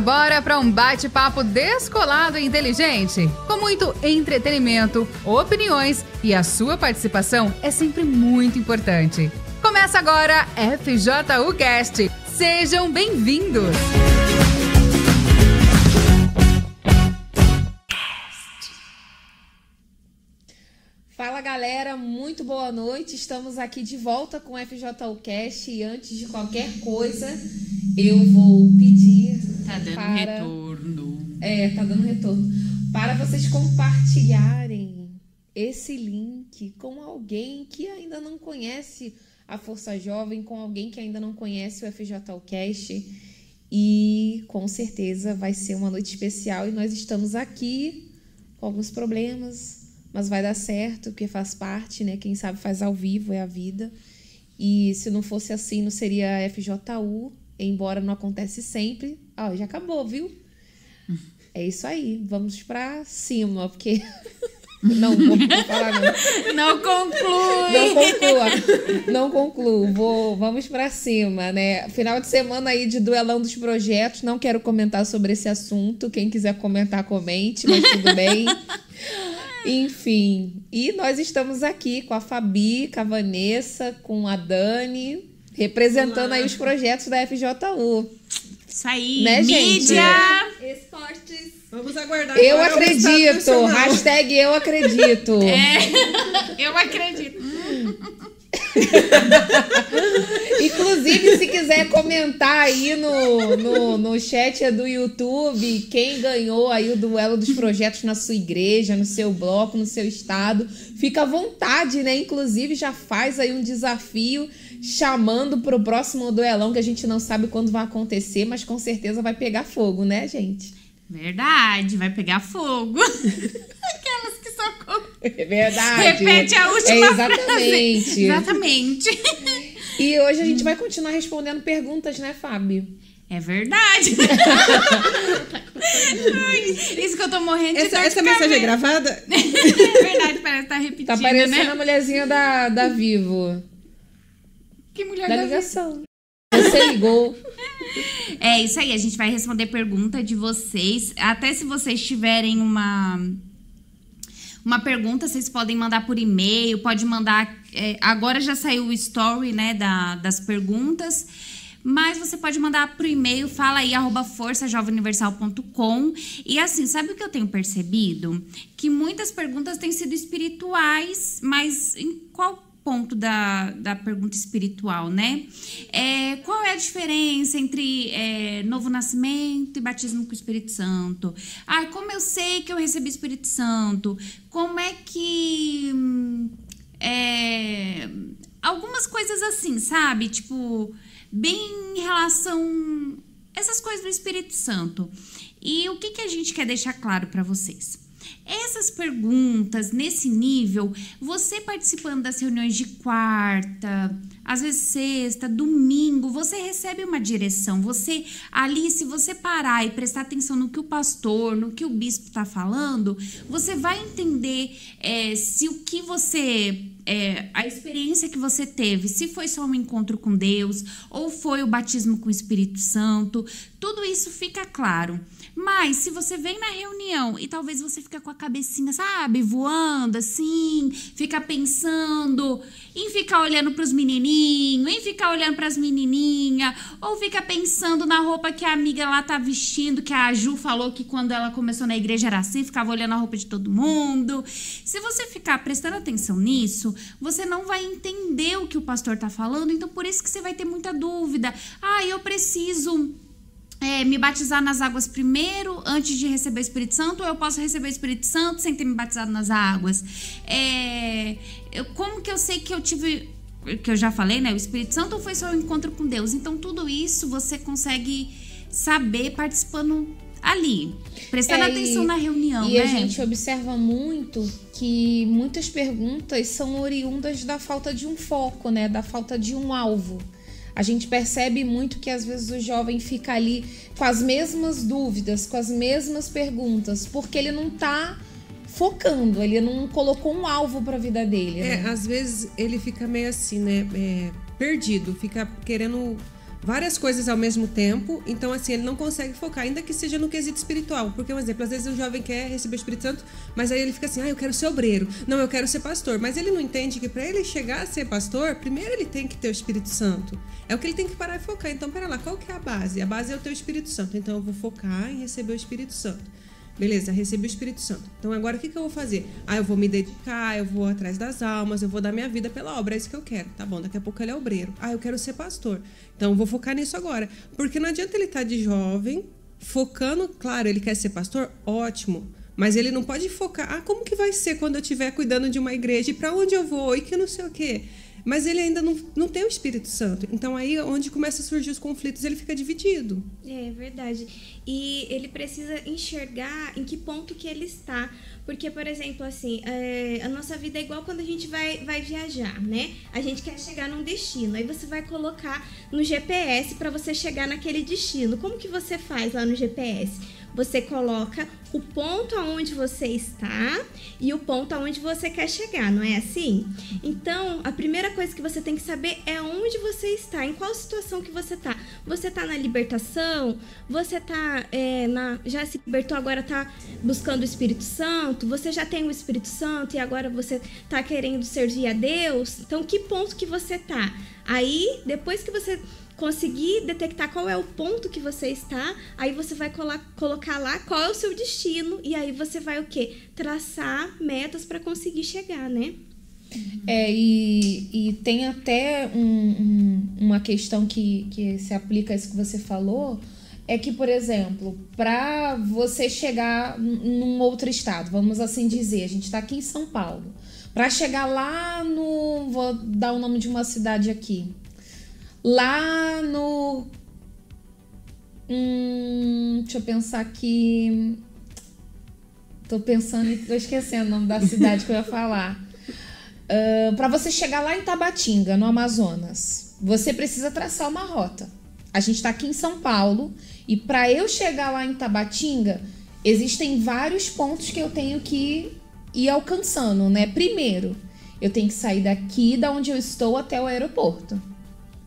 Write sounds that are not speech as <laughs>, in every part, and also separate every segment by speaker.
Speaker 1: Bora para um bate-papo descolado e inteligente, com muito entretenimento, opiniões e a sua participação é sempre muito importante. Começa agora FJU Cast. Sejam bem-vindos.
Speaker 2: Fala galera, muito boa noite. Estamos aqui de volta com o FJU Cast e antes de qualquer coisa, eu vou pedir
Speaker 3: Tá dando
Speaker 2: para...
Speaker 3: retorno.
Speaker 2: É, tá dando retorno. Para vocês compartilharem esse link com alguém que ainda não conhece a Força Jovem, com alguém que ainda não conhece o FJU Cast. E com certeza vai ser uma noite especial e nós estamos aqui com alguns problemas, mas vai dar certo, porque faz parte, né? Quem sabe faz ao vivo, é a vida. E se não fosse assim, não seria FJU, embora não acontece sempre. Ó, já acabou, viu? É isso aí, vamos pra cima, porque. <laughs> não vou falar, não.
Speaker 3: Não conclui.
Speaker 2: Não conclua. Não concluo. Vou, vamos pra cima, né? Final de semana aí de duelão dos projetos. Não quero comentar sobre esse assunto. Quem quiser comentar, comente, mas tudo bem. <laughs> Enfim. E nós estamos aqui com a Fabi, com a Vanessa, com a Dani, representando aí os projetos da FJU.
Speaker 3: Isso aí,
Speaker 2: Né, gente?
Speaker 3: mídia.
Speaker 4: Esportes. Vamos aguardar.
Speaker 2: Eu acredito. Hashtag eu acredito. <laughs>
Speaker 3: É, eu acredito. <laughs>
Speaker 2: Inclusive, se quiser comentar aí no, no, no chat do YouTube quem ganhou aí o duelo dos projetos na sua igreja, no seu bloco, no seu estado, fica à vontade, né? Inclusive, já faz aí um desafio chamando pro próximo duelão que a gente não sabe quando vai acontecer, mas com certeza vai pegar fogo, né, gente?
Speaker 3: Verdade, vai pegar fogo. <laughs> Aquelas que só
Speaker 2: É verdade.
Speaker 3: Repete a última
Speaker 2: é
Speaker 3: frase.
Speaker 2: exatamente.
Speaker 3: Exatamente.
Speaker 2: E hoje a gente vai continuar respondendo perguntas, né, Fábio?
Speaker 3: É verdade. Ai, Isso que eu tô morrendo de
Speaker 4: Essa, essa mensagem é gravada? <laughs>
Speaker 3: É verdade, parece que tá repetindo,
Speaker 2: Tá parecendo
Speaker 3: né?
Speaker 2: a mulherzinha da, da Vivo.
Speaker 3: Que mulher
Speaker 2: Da
Speaker 3: da
Speaker 2: ligação. Você ligou.
Speaker 3: É isso aí, a gente vai responder pergunta de vocês. Até se vocês tiverem uma uma pergunta, vocês podem mandar por e-mail, pode mandar. é, agora já saiu o story, né, da, das perguntas. Mas você pode mandar pro e-mail, fala aí, arroba forçajovemuniversal.com. E assim, sabe o que eu tenho percebido? Que muitas perguntas têm sido espirituais, mas em qual ponto da, da pergunta espiritual, né? É, qual é a diferença entre é, novo nascimento e batismo com o Espírito Santo? Ah, como eu sei que eu recebi o Espírito Santo? Como é que. é, algumas coisas assim, sabe? Tipo, bem em relação. Essas coisas do Espírito Santo. E o que, que a gente quer deixar claro para vocês? Essas perguntas nesse nível, você participando das reuniões de quarta, às vezes sexta, domingo, você recebe uma direção. Você ali, se você parar e prestar atenção no que o pastor, no que o bispo está falando, você vai entender é, se o que você é, a experiência que você teve, se foi só um encontro com Deus ou foi o batismo com o Espírito Santo, tudo isso fica claro. Mas se você vem na reunião e talvez você fica com a cabecinha, sabe, voando assim, fica pensando em ficar olhando para os menininhos, em ficar olhando para as menininhas, ou fica pensando na roupa que a amiga lá tá vestindo, que a Ju falou que quando ela começou na igreja era assim, ficava olhando a roupa de todo mundo. Se você ficar prestando atenção nisso, você não vai entender o que o pastor tá falando, então por isso que você vai ter muita dúvida. Ah, eu preciso é, me batizar nas águas primeiro, antes de receber o Espírito Santo, ou eu posso receber o Espírito Santo sem ter me batizado nas águas? É, eu- como que eu sei que eu tive. Que eu já falei, né? O Espírito Santo ou foi só um encontro com Deus? Então, tudo isso você consegue saber participando ali, prestando
Speaker 2: É,
Speaker 3: atenção
Speaker 2: e-
Speaker 3: na reunião,
Speaker 2: E
Speaker 3: né?
Speaker 2: a gente observa muito que muitas perguntas são oriundas da falta de um foco, né? Da falta de um alvo. A gente percebe muito que às vezes o jovem fica ali com as mesmas dúvidas, com as mesmas perguntas, porque ele não tá focando, ele não colocou um alvo para a vida dele.
Speaker 4: É,
Speaker 2: né?
Speaker 4: às vezes ele fica meio assim, né? é, perdido, fica querendo
Speaker 5: várias coisas ao mesmo tempo, então assim, ele não consegue focar, ainda que seja no quesito espiritual. Porque, um exemplo, às vezes o jovem quer receber o Espírito Santo, mas aí ele fica assim, ah, eu quero ser obreiro, não, eu quero ser pastor. Mas ele não entende que para ele chegar a ser pastor, primeiro ele tem que ter o Espírito Santo. É o que ele tem que parar e focar. Então, pera lá, qual que é a base? A base é o teu Espírito Santo. Então, eu vou focar em receber o Espírito Santo. Beleza, recebi o Espírito Santo. Então agora o que, que eu vou fazer? Ah, eu vou me dedicar, eu vou atrás das almas, eu vou dar minha vida pela obra, é isso que eu quero. Tá bom, daqui a pouco ele é obreiro. Ah, eu quero ser pastor. Então vou focar nisso agora. Porque não adianta ele estar tá de jovem, focando, claro, ele quer ser pastor, ótimo. Mas ele não pode focar, ah, como que vai ser quando eu estiver cuidando de uma igreja? E para onde eu vou? E que não sei o quê mas ele ainda não, não tem o Espírito Santo. Então aí onde começa a surgir os conflitos, ele fica dividido.
Speaker 6: É verdade. E ele precisa enxergar em que ponto que ele está. Porque, por exemplo, assim, é, a nossa vida é igual quando a gente vai, vai viajar, né? A gente quer chegar num destino. Aí você vai colocar no GPS para você chegar naquele destino. Como que você faz lá no GPS? Você coloca o ponto aonde você está e o ponto aonde você quer chegar, não é assim? Então, a primeira coisa que você tem que saber é onde você está, em qual situação que você está. Você está na libertação? Você está é, na, já se libertou, agora está buscando o Espírito Santo? Você já tem o Espírito Santo e agora você está querendo servir a Deus? Então, que ponto que você está? Aí, depois que você conseguir detectar qual é o ponto que você está, aí você vai colocar lá qual é o seu destino e aí você vai o quê? Traçar metas para conseguir chegar, né?
Speaker 2: É, e, e tem até um, um, uma questão que, que se aplica a isso que você falou, é que, por exemplo, para você chegar num outro estado, vamos assim dizer, a gente está aqui em São Paulo, para chegar lá no. Vou dar o nome de uma cidade aqui lá no. Hum, deixa eu pensar aqui. Tô pensando e tô esquecendo o nome da cidade que eu ia falar. Uh, para você chegar lá em Tabatinga, no Amazonas, você precisa traçar uma rota. A gente está aqui em São Paulo e para eu chegar lá em Tabatinga, existem vários pontos que eu tenho que ir alcançando, né? Primeiro, eu tenho que sair daqui da onde eu estou até o aeroporto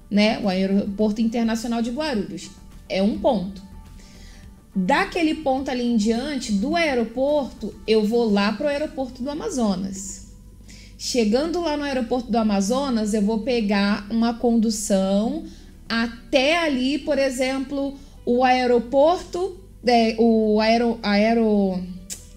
Speaker 2: né? O aeroporto internacional de Guarulhos. É um ponto. Daquele ponto ali em diante, do aeroporto, eu vou lá para o aeroporto do Amazonas. Chegando lá no aeroporto do Amazonas, eu vou pegar uma condução até ali, por exemplo, o aeroporto, é, o aero, aero,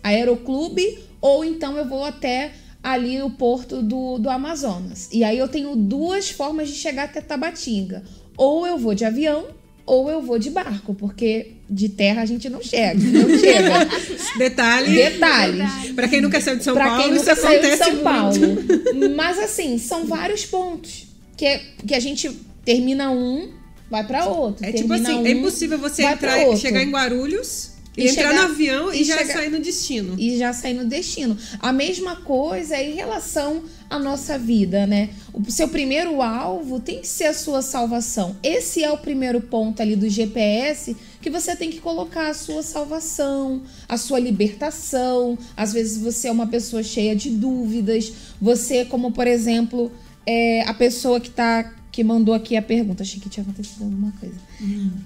Speaker 2: aeroclube, ou então eu vou até ali o porto do, do Amazonas. E aí eu tenho duas formas de chegar até Tabatinga. Ou eu vou de avião, ou eu vou de barco, porque de terra a gente não chega. <laughs> Não chega.
Speaker 5: Detalhe.
Speaker 2: Detalhes.
Speaker 5: Para quem nunca saiu de São
Speaker 2: pra
Speaker 5: Paulo,
Speaker 2: quem nunca
Speaker 5: isso acontece
Speaker 2: de São
Speaker 5: muito.
Speaker 2: Paulo. <laughs> Mas assim, são vários pontos que, é, que a gente termina um, vai para outro.
Speaker 5: É tipo assim,
Speaker 2: um,
Speaker 5: é impossível você entrar, chegar em Guarulhos
Speaker 2: E
Speaker 5: entrar
Speaker 2: chegar-
Speaker 5: no avião e,
Speaker 2: e
Speaker 5: já
Speaker 2: chegar-
Speaker 5: sair no destino.
Speaker 2: e já sair no destino. A mesma coisa é em relação à nossa vida, né? O seu primeiro alvo tem que ser a sua salvação. Esse é o primeiro ponto ali do GPS que você tem que colocar a sua salvação, a sua libertação. Às vezes você é uma pessoa cheia de dúvidas. Você, como por exemplo, é, a pessoa que tá que mandou aqui a pergunta, achei que tinha acontecido alguma coisa.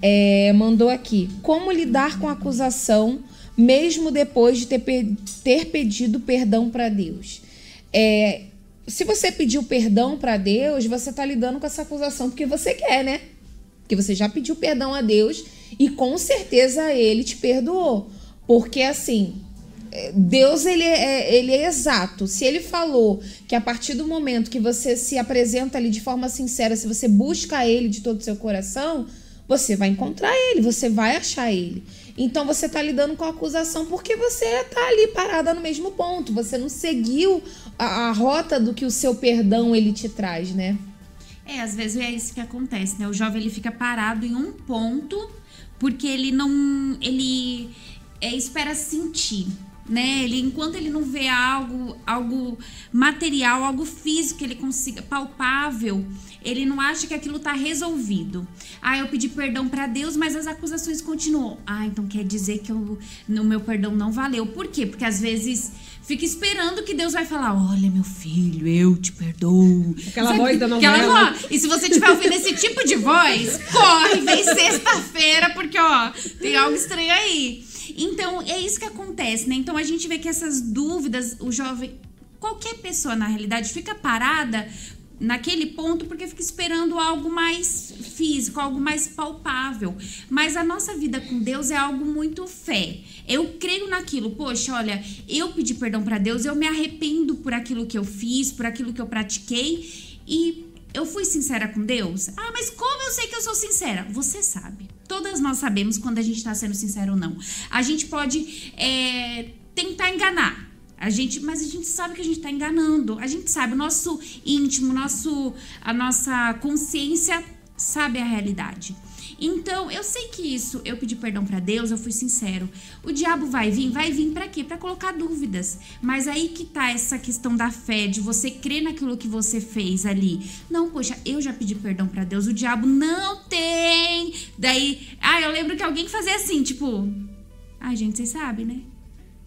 Speaker 2: É, mandou aqui: como lidar com a acusação mesmo depois de ter, pe- ter pedido perdão para Deus? É, se você pediu perdão para Deus, você tá lidando com essa acusação porque você quer, né? Porque você já pediu perdão a Deus e com certeza ele te perdoou. Porque assim, Deus ele é, ele é exato. Se ele falou que a partir do momento que você se apresenta ali de forma sincera, se você busca ele de todo o seu coração, você vai encontrar ele, você vai achar ele. Então você tá lidando com a acusação porque você tá ali parada no mesmo ponto. Você não seguiu a, a rota do que o seu perdão ele te traz, né?
Speaker 3: É, às vezes é isso que acontece, né? O jovem ele fica parado em um ponto porque ele não. Ele é, espera sentir. Né? Ele, enquanto ele não vê algo, algo material, algo físico que ele consiga, palpável, ele não acha que aquilo tá resolvido. Ah, eu pedi perdão para Deus, mas as acusações continuam. Ah, então quer dizer que eu, no meu perdão não valeu. Por quê? Porque às vezes fica esperando que Deus vai falar: Olha, meu filho, eu te perdoo.
Speaker 5: Aquela voz da novela.
Speaker 3: Aquela voz. E se você estiver ouvindo esse tipo de voz, corre, vem sexta-feira, porque ó, tem algo estranho aí. Então, é isso que acontece, né? Então a gente vê que essas dúvidas, o jovem, qualquer pessoa na realidade, fica parada naquele ponto porque fica esperando algo mais físico, algo mais palpável. Mas a nossa vida com Deus é algo muito fé. Eu creio naquilo. Poxa, olha, eu pedi perdão para Deus, eu me arrependo por aquilo que eu fiz, por aquilo que eu pratiquei e eu fui sincera com Deus? Ah, mas como eu sei que eu sou sincera? Você sabe. Todas nós sabemos quando a gente está sendo sincero ou não. A gente pode é, tentar enganar. A gente, mas a gente sabe que a gente está enganando. A gente sabe, o nosso íntimo, nosso, a nossa consciência sabe a realidade. Então, eu sei que isso, eu pedi perdão para Deus, eu fui sincero. O diabo vai vir, vai vir para quê? Para colocar dúvidas. Mas aí que tá essa questão da fé, de você crer naquilo que você fez ali. Não, poxa, eu já pedi perdão para Deus, o diabo não tem. Daí, ah, eu lembro que alguém fazia assim, tipo, ai, gente, vocês sabem, né?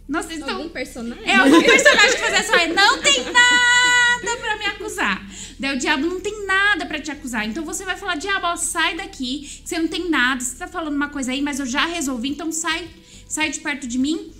Speaker 6: Nossa, vocês estão... Algum personagem?
Speaker 3: É, algum personagem que fazia assim, não tem nada para me acusar. Daí o diabo não tem nada para te acusar. Então você vai falar, diabo, ó, sai daqui, você não tem nada, você tá falando uma coisa aí, mas eu já resolvi, então sai, sai de perto de mim.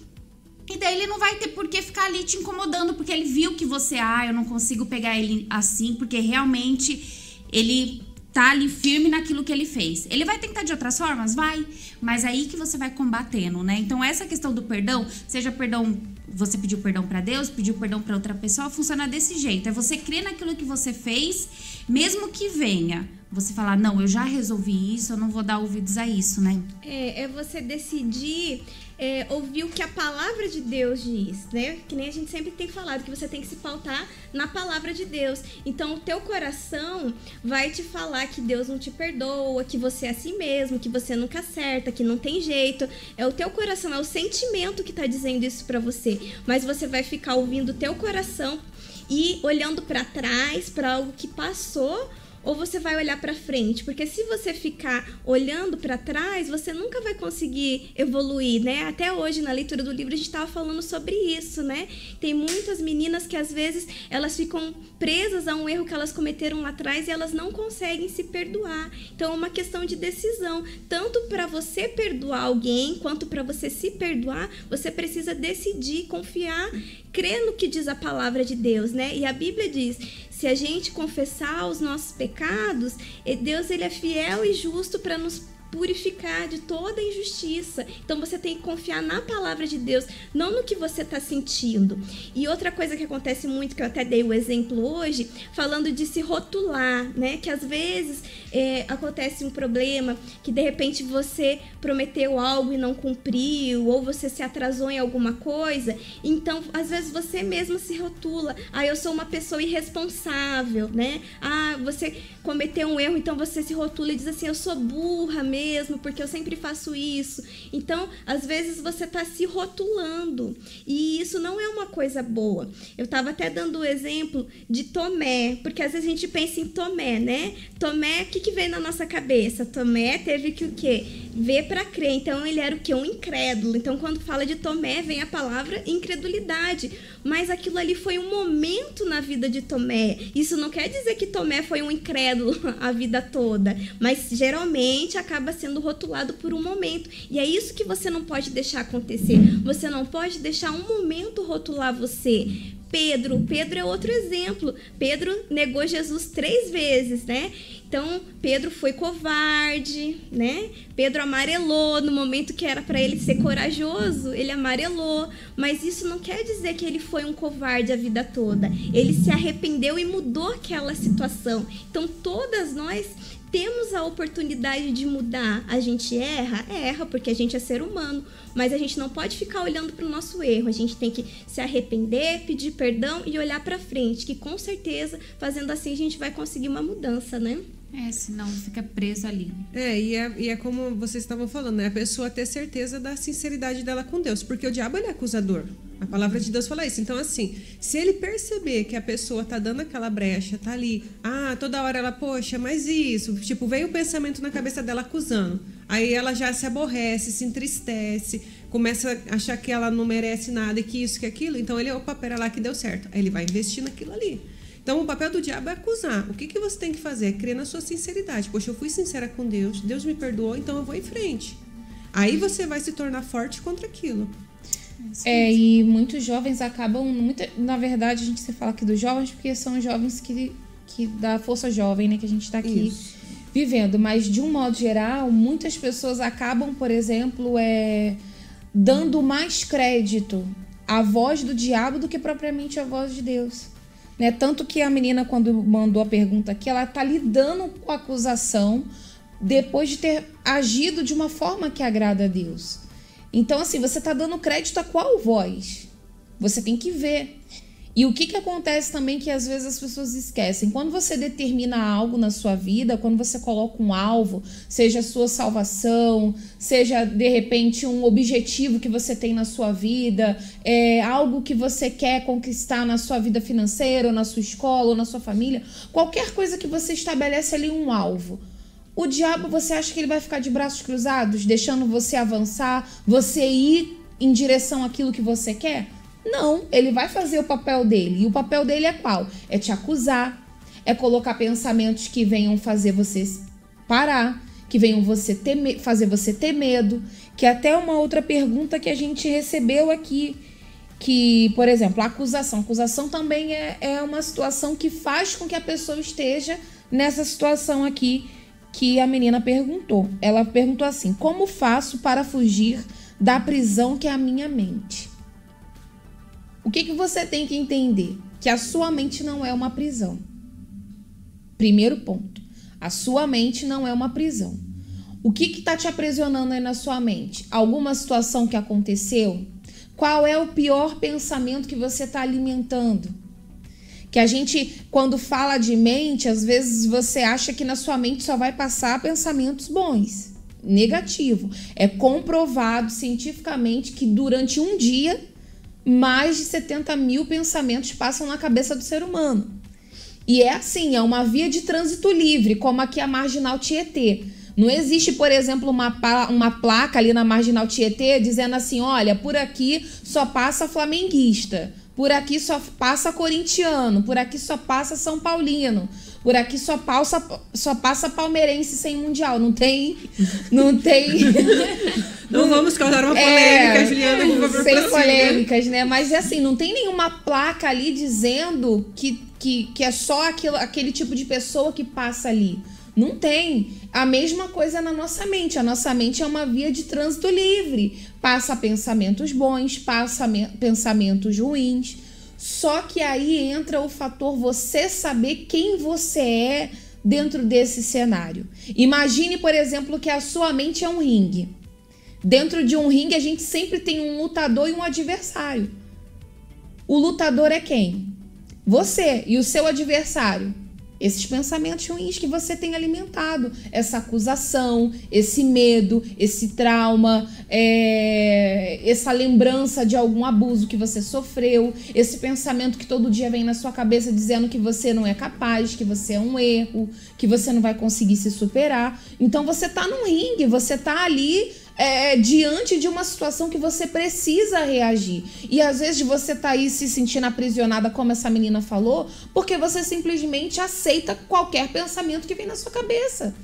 Speaker 3: E daí ele não vai ter por que ficar ali te incomodando, porque ele viu que você, ah, eu não consigo pegar ele assim, porque realmente ele tá ali firme naquilo que ele fez. Ele vai tentar de outras formas? Vai. Mas aí que você vai combatendo, né? Então, essa questão do perdão, seja perdão, você pediu perdão para Deus, pediu perdão para outra pessoa, funciona desse jeito. É você crer naquilo que você fez, mesmo que venha. Você falar, não, eu já resolvi isso, eu não vou dar ouvidos a isso, né?
Speaker 6: É, é você decidir é, ouvir o que a palavra de Deus diz, né? Que nem a gente sempre tem falado, que você tem que se pautar na palavra de Deus. Então, o teu coração vai te falar que Deus não te perdoa, que você é assim mesmo, que você nunca acerta, que não tem jeito. É o teu coração, é o sentimento que tá dizendo isso para você. Mas você vai ficar ouvindo o teu coração e olhando para trás, para algo que passou ou você vai olhar para frente? Porque se você ficar olhando para trás, você nunca vai conseguir evoluir, né? Até hoje na leitura do livro a gente estava falando sobre isso, né? Tem muitas meninas que às vezes elas ficam presas a um erro que elas cometeram lá atrás e elas não conseguem se perdoar. Então é uma questão de decisão, tanto para você perdoar alguém quanto para você se perdoar, você precisa decidir, confiar, crer no que diz a palavra de Deus, né? E a Bíblia diz: se a gente confessar os nossos pecados, Deus ele é fiel e justo para nos purificar de toda injustiça. Então você tem que confiar na palavra de Deus, não no que você está sentindo. E outra coisa que acontece muito, que eu até dei o exemplo hoje, falando de se rotular, né? Que às vezes é, acontece um problema que de repente você prometeu algo e não cumpriu, ou você se atrasou em alguma coisa. Então, às vezes você mesmo se rotula. Ah, eu sou uma pessoa irresponsável, né? Ah, você cometeu um erro, então você se rotula e diz assim: eu sou burra mesmo mesmo, porque eu sempre faço isso. Então, às vezes você está se rotulando e isso não é uma coisa boa. Eu estava até dando o exemplo de Tomé, porque às vezes a gente pensa em Tomé, né? Tomé, o que, que vem na nossa cabeça? Tomé teve que o quê? Ver para crer. Então, ele era o quê? Um incrédulo. Então, quando fala de Tomé, vem a palavra incredulidade. Mas aquilo ali foi um momento na vida de Tomé. Isso não quer dizer que Tomé foi um incrédulo <laughs> a vida toda, mas geralmente acaba sendo rotulado por um momento. E é isso que você não pode deixar acontecer. Você não pode deixar um momento rotular você. Pedro, Pedro é outro exemplo. Pedro negou Jesus três vezes, né? Então, Pedro foi covarde, né? Pedro amarelou no momento que era para ele ser corajoso, ele amarelou, mas isso não quer dizer que ele foi um covarde a vida toda. Ele se arrependeu e mudou aquela situação. Então, todas nós temos a oportunidade de mudar. A gente erra? Erra, porque a gente é ser humano. Mas a gente não pode ficar olhando para o nosso erro. A gente tem que se arrepender, pedir perdão e olhar para frente. Que com certeza, fazendo assim, a gente vai conseguir uma mudança, né?
Speaker 3: É, senão fica preso ali.
Speaker 5: É e, é, e é como vocês estavam falando, né? A pessoa ter certeza da sinceridade dela com Deus, porque o diabo ele é acusador. A palavra de Deus fala isso. Então, assim, se ele perceber que a pessoa tá dando aquela brecha, tá ali, ah, toda hora ela, poxa, mas isso, tipo, veio o pensamento na cabeça dela acusando. Aí ela já se aborrece, se entristece, começa a achar que ela não merece nada e que isso, que aquilo. Então ele, opa, pera lá que deu certo. Aí ele vai investir naquilo ali. Então, o papel do diabo é acusar. O que, que você tem que fazer? É crer na sua sinceridade. Poxa, eu fui sincera com Deus, Deus me perdoou, então eu vou em frente. Aí você vai se tornar forte contra aquilo.
Speaker 2: É, e muitos jovens acabam. Muita, na verdade, a gente se fala aqui dos jovens porque são jovens que, que da força jovem, né? Que a gente está aqui
Speaker 5: Isso.
Speaker 2: vivendo. Mas, de um modo geral, muitas pessoas acabam, por exemplo, é, dando mais crédito à voz do diabo do que propriamente à voz de Deus. Né? Tanto que a menina, quando mandou a pergunta aqui, ela tá lidando com a acusação depois de ter agido de uma forma que agrada a Deus. Então, assim, você tá dando crédito a qual voz? Você tem que ver. E o que, que acontece também que às vezes as pessoas esquecem? Quando você determina algo na sua vida, quando você coloca um alvo, seja a sua salvação, seja de repente um objetivo que você tem na sua vida, é algo que você quer conquistar na sua vida financeira, ou na sua escola, ou na sua família, qualquer coisa que você estabelece ali um alvo. O diabo, você acha que ele vai ficar de braços cruzados, deixando você avançar, você ir em direção àquilo que você quer? Não, ele vai fazer o papel dele. E o papel dele é qual? É te acusar, é colocar pensamentos que venham fazer você parar, que venham você ter, fazer você ter medo. Que até uma outra pergunta que a gente recebeu aqui. Que, por exemplo, a acusação. A acusação também é, é uma situação que faz com que a pessoa esteja nessa situação aqui que a menina perguntou. Ela perguntou assim: Como faço para fugir da prisão que é a minha mente? O que, que você tem que entender? Que a sua mente não é uma prisão. Primeiro ponto. A sua mente não é uma prisão. O que está te aprisionando aí na sua mente? Alguma situação que aconteceu? Qual é o pior pensamento que você está alimentando? Que a gente, quando fala de mente, às vezes você acha que na sua mente só vai passar pensamentos bons. Negativo. É comprovado cientificamente que durante um dia, mais de 70 mil pensamentos passam na cabeça do ser humano. E é assim, é uma via de trânsito livre, como aqui a Marginal Tietê. Não existe, por exemplo, uma, uma placa ali na Marginal Tietê dizendo assim: olha, por aqui só passa flamenguista, por aqui só passa corintiano, por aqui só passa São Paulino, por aqui só passa, só passa palmeirense sem mundial. Não tem. Não tem. <laughs>
Speaker 5: Não vamos causar uma
Speaker 2: É,
Speaker 5: polêmica, Juliana, por favor.
Speaker 2: sem polêmicas, né? Mas é assim, não tem nenhuma placa ali dizendo que, que, que é só aquilo, aquele tipo de pessoa que passa ali. Não tem. A mesma coisa na nossa mente. A nossa mente é uma via de trânsito livre. Passa pensamentos bons, passa me- pensamentos ruins. Só que aí entra o fator você saber quem você é dentro desse cenário. Imagine, por exemplo, que a sua mente é um ringue. Dentro de um ringue, a gente sempre tem um lutador e um adversário. O lutador é quem? Você e o seu adversário. Esses pensamentos ruins que você tem alimentado, essa acusação, esse medo, esse trauma, é, essa lembrança de algum abuso que você sofreu, esse pensamento que todo dia vem na sua cabeça dizendo que você não é capaz, que você é um erro, que você não vai conseguir se superar. Então você tá num ringue, você tá ali é, diante de uma situação que você precisa reagir. E às vezes você tá aí se sentindo aprisionada, como essa menina falou, porque você simplesmente aceita qualquer pensamento que vem na sua cabeça.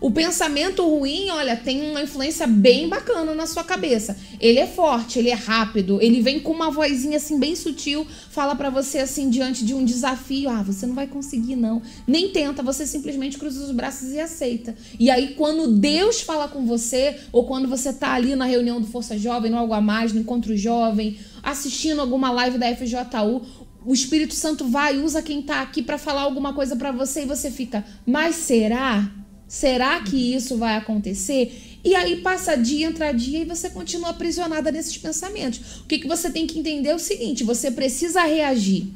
Speaker 2: O pensamento ruim, olha, tem uma influência bem bacana na sua cabeça. Ele é forte, ele é rápido, ele vem com uma vozinha assim bem sutil, fala pra você assim diante de um desafio, ah, você não vai conseguir não. Nem tenta, você simplesmente cruza os braços e aceita. E aí quando Deus fala com você, ou quando você tá ali na reunião do Força Jovem, no Algo a Mais, no Encontro Jovem, assistindo alguma live da FJU, o Espírito Santo vai, usa quem tá aqui pra falar alguma coisa pra você e você fica, mas será? Será que isso vai acontecer? E aí passa dia, entra dia e você continua aprisionada nesses pensamentos. O que, que você tem que entender é o seguinte: você precisa reagir.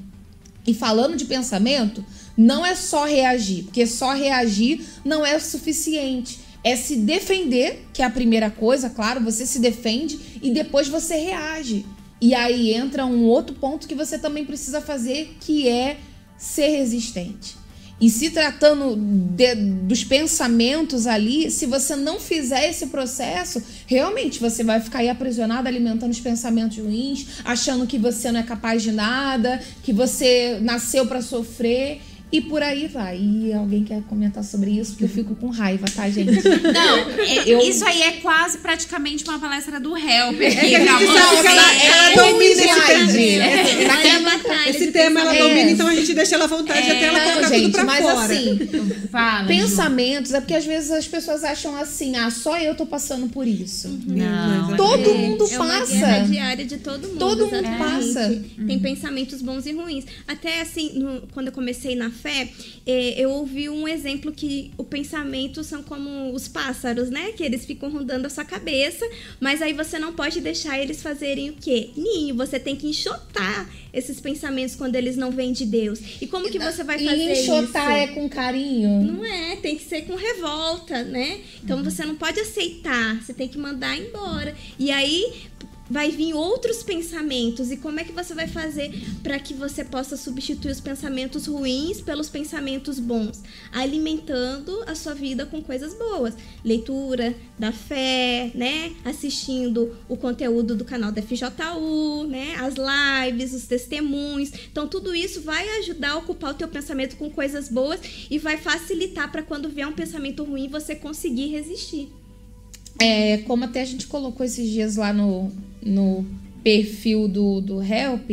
Speaker 2: E falando de pensamento, não é só reagir, porque só reagir não é o suficiente. É se defender, que é a primeira coisa, claro, você se defende e depois você reage. E aí entra um outro ponto que você também precisa fazer, que é ser resistente. E se tratando de, dos pensamentos ali, se você não fizer esse processo, realmente você vai ficar aí aprisionado, alimentando os pensamentos ruins, achando que você não é capaz de nada, que você nasceu para sofrer. E por aí vai. E alguém quer comentar sobre isso? Porque eu fico com raiva, tá, gente? <laughs>
Speaker 3: Não, é-
Speaker 2: Eu-
Speaker 3: isso aí é quase praticamente uma palestra do Help.
Speaker 5: É que a gente sabe que ela, ela domina esse tema.
Speaker 2: É.
Speaker 6: Naquela batalha
Speaker 5: Esse tema ela domina, então a gente deixa ela à vontade até ela colocar tudo
Speaker 2: gente,
Speaker 5: pra
Speaker 2: mas
Speaker 5: fora.
Speaker 2: assim,
Speaker 3: Fala,
Speaker 2: pensamentos é porque às vezes as pessoas acham assim, ah, só eu tô passando por isso.
Speaker 3: Não.
Speaker 2: Todo
Speaker 6: É,
Speaker 2: mundo
Speaker 6: é uma
Speaker 2: passa.
Speaker 6: guerra diária de todo mundo.
Speaker 2: Todo mundo passa.
Speaker 6: Tem pensamentos bons e ruins. Até assim, no- quando eu comecei na fé, eh, eu ouvi um exemplo que o pensamento são como os pássaros, né? Que eles ficam rondando a sua cabeça, mas aí você não pode deixar eles fazerem o quê? Ninho. Você tem que enxotar esses pensamentos quando eles não vêm de Deus. E como que você vai fazer
Speaker 2: E enxotar
Speaker 6: isso?
Speaker 2: é com carinho.
Speaker 6: Não é, tem que ser com revolta, né? Então você não pode aceitar, você tem que mandar embora. E aí vai vir outros pensamentos. E como é que você vai fazer para que você possa substituir os pensamentos ruins pelos pensamentos bons? Alimentando a sua vida com coisas boas. Leitura da fé, né? Assistindo o conteúdo do canal da FJU, né? As lives, os testemunhos. Então tudo isso vai ajudar a ocupar o teu pensamento com coisas boas e vai facilitar para quando vier um pensamento ruim você conseguir resistir.
Speaker 2: É, como até a gente colocou esses dias lá no, no perfil do, do Help,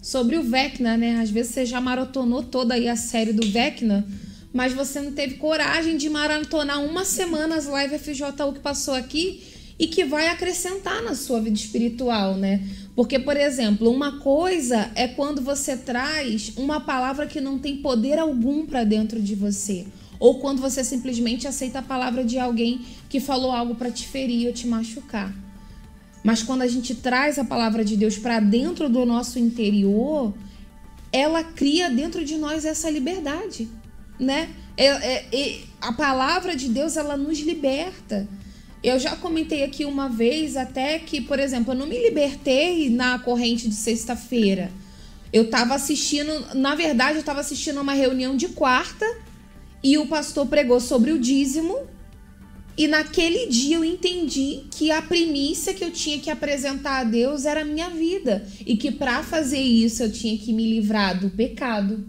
Speaker 2: sobre o Vecna, né? Às vezes você já maratonou toda aí a série do Vecna, mas você não teve coragem de maratonar uma semana as lives FJU que passou aqui e que vai acrescentar na sua vida espiritual, né? Porque, por exemplo, uma coisa é quando você traz uma palavra que não tem poder algum para dentro de você. Ou quando você simplesmente aceita a palavra de alguém que falou algo para te ferir ou te machucar. Mas quando a gente traz a palavra de Deus para dentro do nosso interior, ela cria dentro de nós essa liberdade, né? É, é- é- a palavra de Deus ela nos liberta. Eu já comentei aqui uma vez até que, por exemplo, eu não me libertei na corrente de sexta-feira. Eu estava assistindo, na verdade, eu estava assistindo uma reunião de quarta e o pastor pregou sobre o dízimo. E naquele dia eu entendi que a primícia que eu tinha que apresentar a Deus era a minha vida e que para fazer isso eu tinha que me livrar do pecado.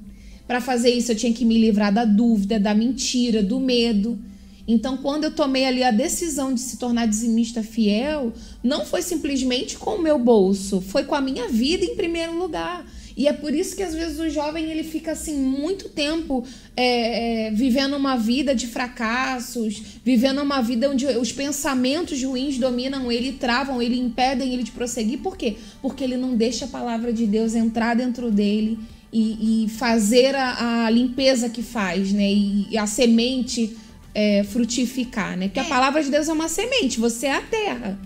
Speaker 2: Para fazer isso eu tinha que me livrar da dúvida, da mentira, do medo. Então, quando eu tomei ali a decisão de se tornar dizimista fiel, não foi simplesmente com o meu bolso, foi com a minha vida em primeiro lugar. E é por isso que às vezes o jovem ele fica assim muito tempo é, é, vivendo uma vida de fracassos, vivendo uma vida onde os pensamentos ruins dominam ele, travam ele, impedem ele de prosseguir. Por quê? Porque ele não deixa a palavra de Deus entrar dentro dele e, e fazer a, a limpeza que faz, né? E, e a semente é, frutificar, né? Porque a palavra de Deus é uma semente, você é a terra.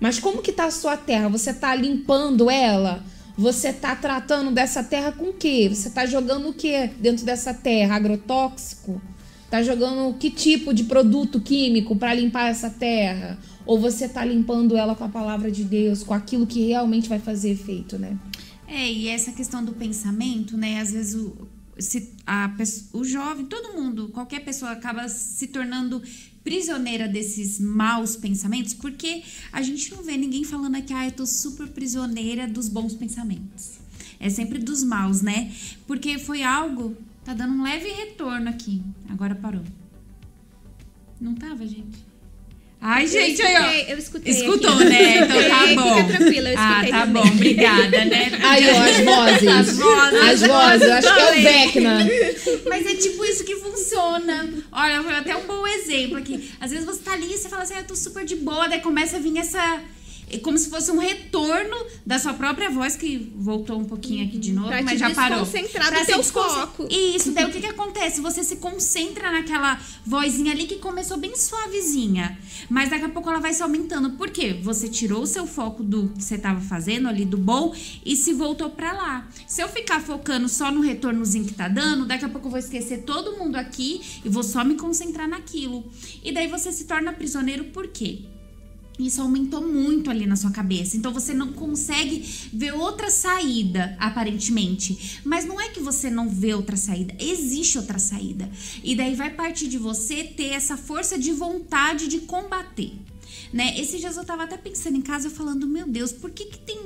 Speaker 2: Mas como que tá a sua terra? Você tá limpando ela? Você tá tratando dessa terra com o quê? Você tá jogando o quê dentro dessa terra? Agrotóxico? Tá jogando que tipo de produto químico para limpar essa terra? Ou você tá limpando ela com a palavra de Deus, com aquilo que realmente vai fazer efeito, né?
Speaker 3: É, e essa questão do pensamento, né? Às vezes se, a, o jovem, todo mundo, qualquer pessoa acaba se tornando prisioneira desses maus pensamentos, porque a gente não vê ninguém falando aqui, ah, eu tô super prisioneira dos bons pensamentos. É sempre dos maus, né? Porque foi algo, tá dando um leve retorno aqui. Agora parou. Não tava, gente? Ai, gente,
Speaker 6: eu
Speaker 3: aí, ó.
Speaker 6: escutei, eu escutei
Speaker 3: Escutou,
Speaker 6: aqui.
Speaker 3: né? Então tá
Speaker 6: Fica
Speaker 3: bom.
Speaker 6: tranquila, eu
Speaker 3: Ah,
Speaker 6: escutei
Speaker 3: tá
Speaker 6: também.
Speaker 3: bom, obrigada, né? <laughs>
Speaker 2: Aí, ó, as vozes.
Speaker 3: As vozes.
Speaker 2: As vozes, eu acho que é o Vecna.
Speaker 3: Mas é tipo isso que funciona. Olha, foi até um bom exemplo aqui. Às vezes você tá ali e você fala assim, ah, eu tô super de boa, daí começa a vir essa, é como se fosse um retorno da sua própria voz, que voltou um pouquinho aqui de novo,
Speaker 6: Pra
Speaker 3: mas já parou.
Speaker 6: do
Speaker 3: Pra se
Speaker 6: teu foco.
Speaker 3: Isso, daí o que que acontece? Você se concentra naquela vozinha ali que começou bem suavezinha, mas daqui a pouco ela vai se aumentando. Por quê? Você tirou o seu foco do que você estava fazendo ali, do bom, e se voltou pra lá. Se eu ficar focando só no retornozinho que tá dando, daqui a pouco eu vou esquecer todo mundo aqui e vou só me concentrar naquilo. E daí você se torna prisioneiro por quê? Isso aumentou muito ali na sua cabeça. Então você não consegue ver outra saída, aparentemente. Mas não é que você não vê outra saída, existe outra saída. E daí vai partir de você ter essa força de vontade de combater. Né? Esses dias eu tava até pensando em casa, falando, meu Deus, por que que tem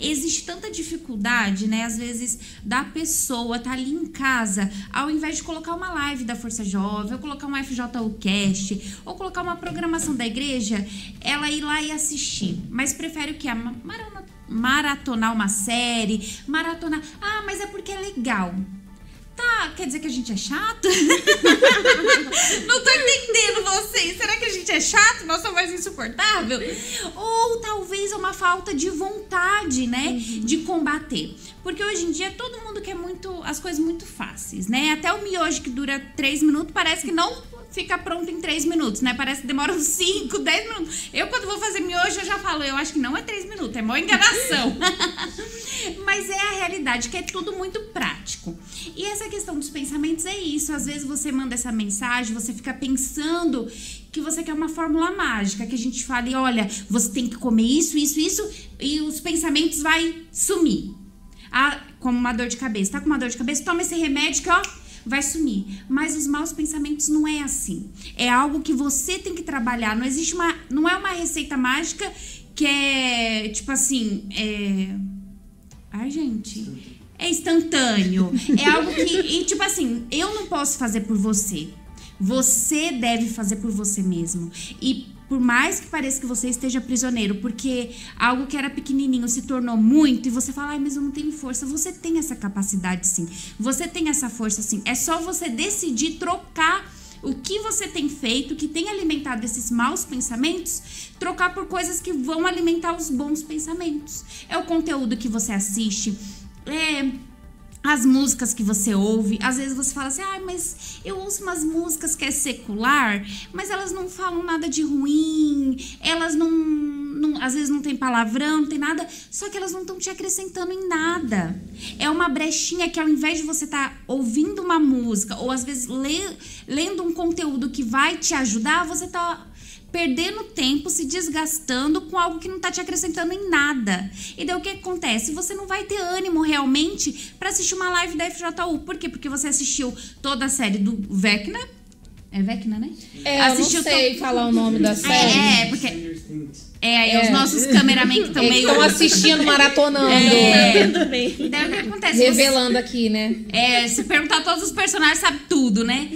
Speaker 3: existe tanta dificuldade, né, às vezes da pessoa tá ali em casa, ao invés de colocar uma live da Força Jovem, ou colocar um FJU Cast, ou colocar uma programação da igreja, ela ir lá e assistir. Mas prefere o que? Maratonar, maratonar uma série, maratonar. Ah, mas é porque é legal. Tá, quer dizer que a gente é chato? <laughs> Não tô entendendo vocês. Será que a gente é chato? Nossa voz insuportável? Ou talvez é uma falta de vontade, né? De combater. Porque hoje em dia todo mundo quer muito as coisas muito fáceis, né? Até o miojo que dura três minutos parece que não fica pronto em três minutos, né? Parece que demora uns 5, 10 minutos. Eu, quando vou fazer miojo, eu já falo, eu acho que não é três minutos, é mó enganação. <laughs> Mas é a realidade, que é tudo muito prático. E essa questão dos pensamentos é isso. Às vezes você manda essa mensagem, você fica pensando que você quer uma fórmula mágica, que a gente fale, olha, você tem que comer isso, isso, isso, e os pensamentos vai sumir. Ah, como uma dor de cabeça. Tá com uma dor de cabeça? Toma esse remédio que, ó, vai sumir. Mas os maus pensamentos não é assim. É algo que você tem que trabalhar. Não existe uma. Não é uma receita mágica que é tipo assim. É... Ai, gente. É instantâneo. É algo que. E tipo assim, eu não posso fazer por você. Você deve fazer por você mesmo. E por mais que pareça que você esteja prisioneiro, porque algo que era pequenininho se tornou muito e você fala, ai, mas eu não tenho força. Você tem essa capacidade sim. Você tem essa força sim. É só você decidir trocar o que você tem feito, que tem alimentado esses maus pensamentos, trocar por coisas que vão alimentar os bons pensamentos. É o conteúdo que você assiste, é as músicas que você ouve, às vezes você fala assim, ah, mas eu ouço umas músicas que é secular, mas elas não falam nada de ruim, elas não, não às vezes não tem palavrão, não tem nada, só que elas não estão te acrescentando em nada. É uma brechinha que ao invés de você estar tá ouvindo uma música, ou às vezes ler, lendo um conteúdo que vai te ajudar, você tá perdendo tempo, se desgastando com algo que não tá te acrescentando em nada. E daí o que acontece? Você não vai ter ânimo realmente para assistir uma live da FJU. Por quê? Porque você assistiu toda a série do Vecna. É Vecna, né?
Speaker 2: É, eu não sei
Speaker 3: to-
Speaker 2: falar o nome da série.
Speaker 3: É, porque. É, aí os nossos cameramen que estão
Speaker 2: Eles
Speaker 3: meio.
Speaker 2: estão assistindo, maratonando.
Speaker 3: É.
Speaker 6: também.
Speaker 3: E <laughs> daí o que acontece? Você-
Speaker 2: Revelando aqui, né?
Speaker 3: É, se perguntar todos os personagens, sabe tudo, né?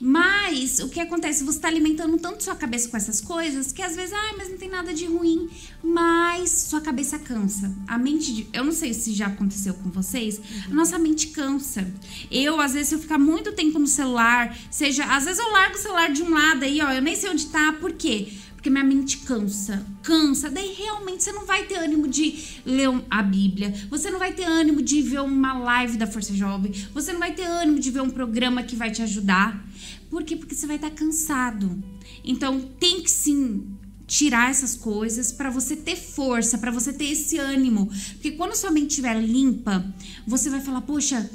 Speaker 3: Mas o que acontece? Você tá alimentando tanto sua cabeça com essas coisas que às vezes, ai, mas não tem nada de ruim. Mas sua cabeça cansa. A mente. De, eu não sei se já aconteceu com vocês. A nossa mente cansa. Eu, às vezes, se eu ficar muito tempo no celular, seja. Às vezes eu largo o celular de um lado aí, ó. Eu nem sei onde tá. Por quê? Porque minha mente cansa, cansa. Daí realmente você não vai ter ânimo de ler a Bíblia. Você não vai ter ânimo de ver uma live da Força Jovem. Você não vai ter ânimo de ver um programa que vai te ajudar. Por quê? Porque você vai estar cansado. Então tem que sim tirar essas coisas para você ter força, para você ter esse ânimo. Porque quando sua mente estiver limpa, você vai falar: "Poxa,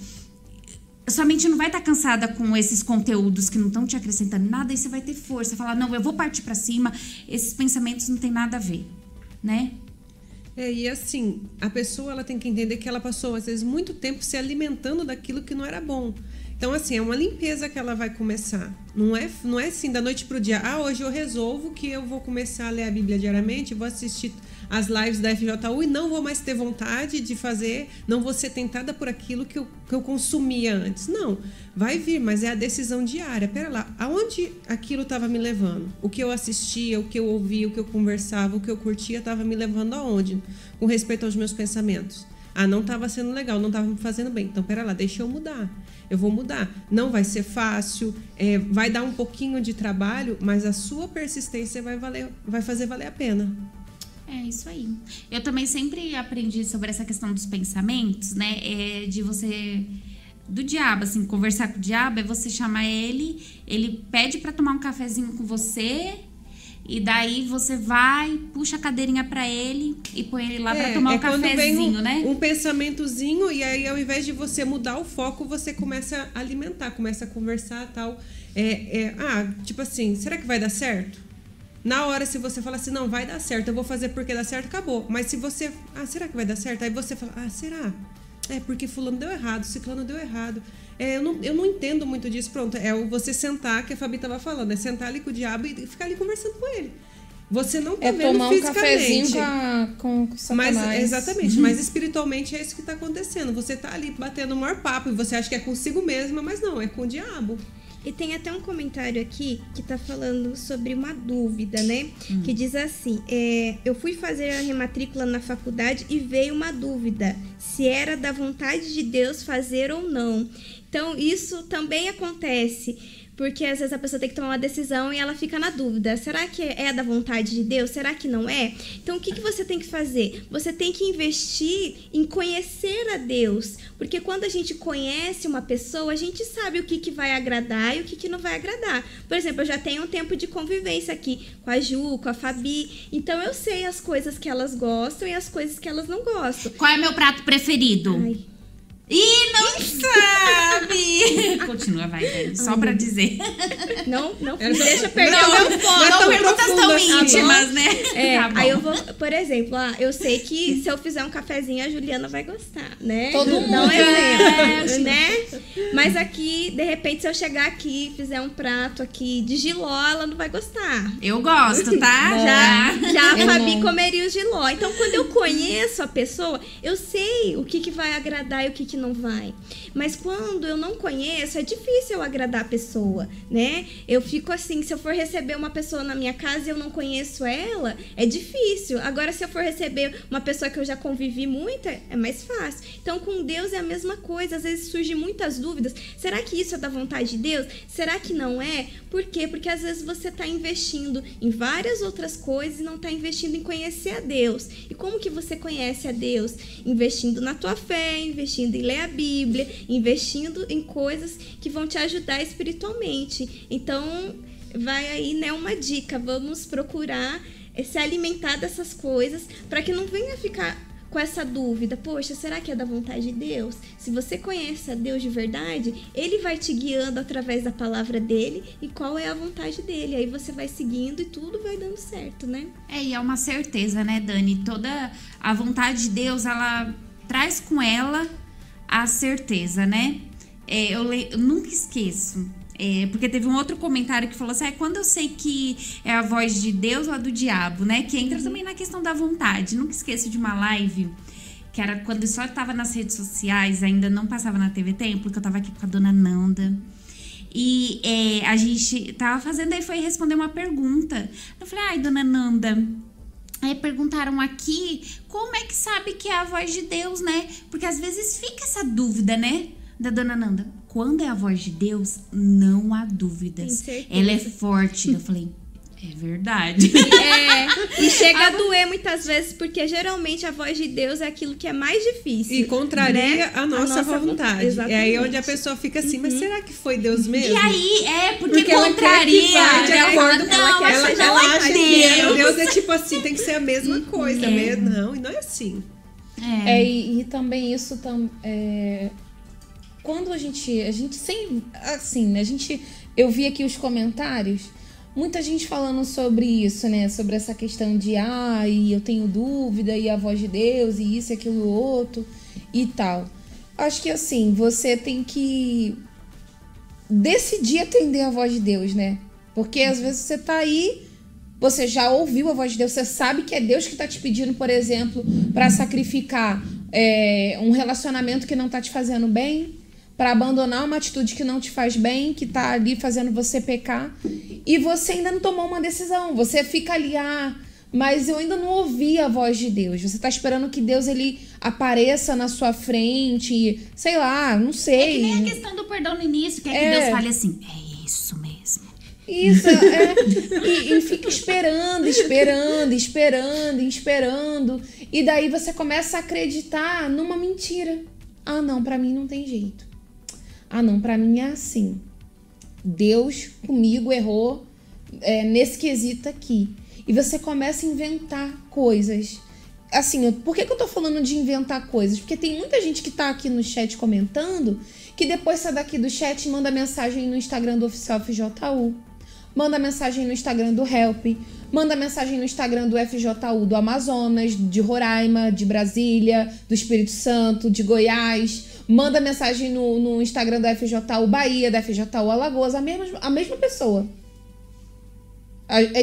Speaker 3: sua mente não vai estar cansada com esses conteúdos que não estão te acrescentando nada, e você vai ter força, falar, não, eu vou partir para cima, esses pensamentos não tem nada a ver, né?
Speaker 5: É, e assim, a pessoa ela tem que entender que ela passou, às vezes, muito tempo se alimentando daquilo que não era bom. Então, assim, é uma limpeza que ela vai começar. Não é, não é assim, da noite pro dia. Ah, hoje eu resolvo que eu vou começar a ler a Bíblia diariamente, vou assistir as lives da FJU e não vou mais ter vontade de fazer, não vou ser tentada por aquilo que eu, que eu consumia antes. Não, vai vir, mas é a decisão diária. Pera lá, aonde aquilo estava me levando? O que eu assistia, o que eu ouvia, o que eu conversava, o que eu curtia estava me levando aonde? Com respeito aos meus pensamentos. Ah, não estava sendo legal, não estava me fazendo bem. Então, pera lá, deixa eu mudar. Eu vou mudar. Não vai ser fácil, é, vai dar um pouquinho de trabalho, mas a sua persistência vai, valer, vai fazer valer a pena.
Speaker 3: É isso aí. Eu também sempre aprendi sobre essa questão dos pensamentos, né? É de você do diabo, assim, conversar com o diabo é você chamar ele, ele pede para tomar um cafezinho com você, e daí você vai, puxa a cadeirinha para ele e põe ele lá para tomar um
Speaker 5: quando vem
Speaker 3: cafezinho,
Speaker 5: um,
Speaker 3: né?
Speaker 5: Um pensamentozinho, e aí ao invés de você mudar o foco, você começa a alimentar, começa a conversar tal. É, é, ah, tipo assim, será que vai dar certo? Na hora, se você fala assim, não, vai dar certo, eu vou fazer porque dá certo, acabou. Mas se você, ah, será que vai dar certo? Aí você fala, ah, será? É porque fulano deu errado, ciclano deu errado. É, eu, não, eu não entendo muito disso. Pronto, é o você sentar, que a Fabi tava falando, é sentar ali com o diabo e ficar ali conversando com ele. Você não tá
Speaker 2: É
Speaker 5: vendo
Speaker 2: tomar um
Speaker 5: fisicamente.
Speaker 2: cafezinho com, a, com,
Speaker 5: Mas exatamente, mas espiritualmente é isso que tá acontecendo. Você tá ali batendo o maior papo e você acha que é consigo mesma, mas não, é com o diabo.
Speaker 6: E tem até um comentário aqui que tá falando sobre uma dúvida, né? Que diz assim: é, Eu fui fazer a rematrícula na faculdade e veio uma dúvida se era da vontade de Deus fazer ou não. Então, isso também acontece. Porque às vezes a pessoa tem que tomar uma decisão e ela fica na dúvida: será que é da vontade de Deus? Será que não é? Então, o que, que você tem que fazer? Você tem que investir em conhecer a Deus. Porque quando a gente conhece uma pessoa, a gente sabe o que, que vai agradar e o que, que não vai agradar. Por exemplo, eu já tenho um tempo de convivência aqui com a Ju, com a Fabi. Então, eu sei as coisas que elas gostam e as coisas que elas não gostam.
Speaker 3: Qual é meu prato preferido?
Speaker 6: Ai,
Speaker 3: Ih, não sabe! <laughs> Continua, vai, Dani, só pra dizer.
Speaker 6: não, não deixa eu perder
Speaker 5: não,
Speaker 6: o meu
Speaker 5: não
Speaker 6: foco.
Speaker 5: é
Speaker 3: Não perguntas tão
Speaker 5: assim,
Speaker 3: íntimas, né?
Speaker 6: É,
Speaker 3: Tá
Speaker 6: aí eu vou, por exemplo, ah, eu sei que se eu fizer um cafezinho, a Juliana vai gostar, né?
Speaker 2: Todo mundo
Speaker 6: exemplo, né? Mas aqui, de repente, se eu chegar aqui e fizer um prato aqui de giló, ela não vai gostar.
Speaker 3: Eu gosto, tá? <laughs>
Speaker 6: Já, já a Fabi
Speaker 2: não.
Speaker 6: comeria o giló. Então, quando eu conheço a pessoa, eu sei o que, que vai agradar e o que, que não vai. Mas quando eu não conheço, é difícil eu agradar a pessoa, né? Eu fico assim, se eu for receber uma pessoa na minha casa e eu não conheço ela, é difícil. Agora, se eu for receber uma pessoa que eu já convivi muito, é é mais fácil. Então, com Deus é a mesma coisa. Às vezes surgem muitas dúvidas. Será que isso é da vontade de Deus? Será que não é? Por quê? Porque às vezes você está investindo em várias outras coisas e não está investindo em conhecer a Deus. E como que você conhece a Deus? Investindo na tua fé, investindo em a Bíblia, investindo em coisas que vão te ajudar espiritualmente. Então, vai aí, né, uma dica. Vamos procurar eh, se alimentar dessas coisas para que não venha ficar com essa dúvida, poxa, será que é da vontade de Deus? Se você conhece a Deus de verdade, ele vai te guiando através da palavra dele e qual é a vontade dele. Aí você vai seguindo e tudo vai dando certo, né?
Speaker 3: É, e é uma certeza, né, Dani? Toda a vontade de Deus, ela traz com ela a certeza, né? É, eu, le- eu nunca esqueço. É, porque teve um outro comentário que falou assim: ah, quando eu sei que é a voz de Deus ou a do diabo, né? Que entra também na questão da vontade. Nunca esqueço de uma live que era quando eu só estava nas redes sociais, ainda não passava na TV Templo, que eu tava aqui com a dona Nanda. E é, a gente tava fazendo, aí foi responder uma pergunta. Eu falei, ai, dona Nanda, Aí perguntaram aqui como é que sabe que é a voz de Deus, né? Porque às vezes fica essa dúvida, né? Da dona Nanda. Quando é a voz de Deus, não há dúvidas. Ela é forte. Eu falei, é verdade. <laughs>
Speaker 6: É, e chega a doer muitas vezes, porque geralmente a voz de Deus é aquilo que é mais difícil.
Speaker 5: E contraria
Speaker 6: né?
Speaker 5: a nossa, vontade. É aí onde a pessoa fica assim, mas será que foi Deus mesmo?
Speaker 3: E aí, é, porque,
Speaker 5: Porque ela quer que
Speaker 3: contraria.
Speaker 5: vá de
Speaker 3: ela
Speaker 5: acordo
Speaker 3: fala,
Speaker 5: com
Speaker 3: ela,
Speaker 6: seja
Speaker 3: não
Speaker 6: a
Speaker 3: é
Speaker 6: vontade de
Speaker 3: Deus.
Speaker 5: Deus é tipo assim, tem que ser a mesma coisa
Speaker 3: É.
Speaker 5: mesmo. Não, e não é assim.
Speaker 3: É.
Speaker 2: É, e, e também isso tam, é, quando a gente a gente sem assim né, a gente eu vi aqui os comentários muita gente falando sobre isso né? Sobre essa questão de ah e eu tenho dúvida e a voz de Deus e isso e aquilo outro e tal. Acho que assim você tem que decidir atender a voz de Deus né? Porque às vezes você tá aí você já ouviu a voz de Deus, você sabe que é Deus que está te pedindo, por exemplo, para sacrificar é, um relacionamento que não tá te fazendo bem, para abandonar uma atitude que não te faz bem, que tá ali fazendo você pecar, e você ainda não tomou uma decisão. Você fica ali, ah, mas eu ainda não ouvi a voz de Deus. Você tá esperando que Deus ele apareça na sua frente, sei lá, não
Speaker 3: É que
Speaker 2: sei.
Speaker 3: nem a questão do perdão no início, que é que
Speaker 2: É.
Speaker 3: Deus fale assim, é isso mesmo.
Speaker 2: Isso, é. E, e fica esperando, esperando, esperando, esperando. E daí você começa a acreditar numa mentira. Ah, não, pra mim não tem jeito. Ah, não, pra mim é assim. Deus comigo errou é, nesse quesito aqui. E você começa a inventar coisas. Assim, por que, que eu tô falando de inventar coisas? Porque tem muita gente que tá aqui no chat comentando que depois sai daqui do chat e manda mensagem no Instagram do Oficial FJU. Manda mensagem no Instagram do Help. Manda mensagem no Instagram do FJU do Amazonas, de Roraima, de Brasília, do Espírito Santo, de Goiás. Manda mensagem no, no Instagram da FJU Bahia, da FJU Alagoas, a mesma, a mesma pessoa.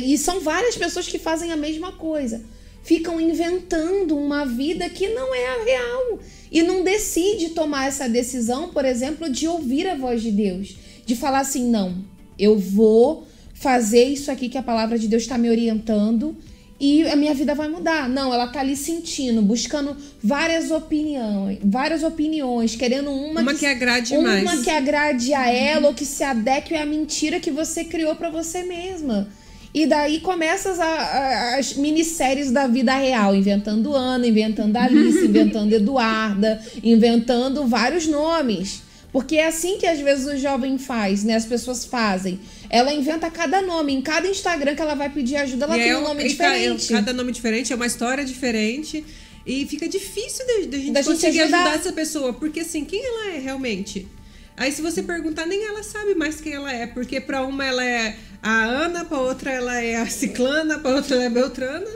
Speaker 2: E são várias pessoas que fazem a mesma coisa. Ficam inventando uma vida que não é a real. E não decide tomar essa decisão, por exemplo, de ouvir a voz de Deus. De falar assim: não, eu vou fazer isso aqui que a palavra de Deus está me orientando e a minha vida vai mudar. Não, ela tá ali sentindo, buscando várias opiniões, várias opiniões, querendo uma,
Speaker 5: uma que, que agrade
Speaker 2: uma
Speaker 5: mais.
Speaker 2: Uma que agrade a ela ou que se adeque à mentira que você criou para você mesma. E daí começam as, as minisséries da vida real, inventando Ana, inventando Alice, <laughs> inventando Eduarda, inventando vários nomes. Porque é assim que às vezes o jovem faz, né? As pessoas fazem. Ela inventa cada nome. Em cada Instagram que ela vai pedir ajuda, ela e tem é um nome diferente.
Speaker 5: Cada nome diferente, é uma história diferente. E fica difícil de, de a gente da conseguir gente ajudar. ajudar essa pessoa. Porque assim, quem ela é realmente? Aí se você perguntar, nem ela sabe mais quem ela é, porque para uma ela é a Ana, para outra ela é a Ciclana, para outra ela é a Beltrana.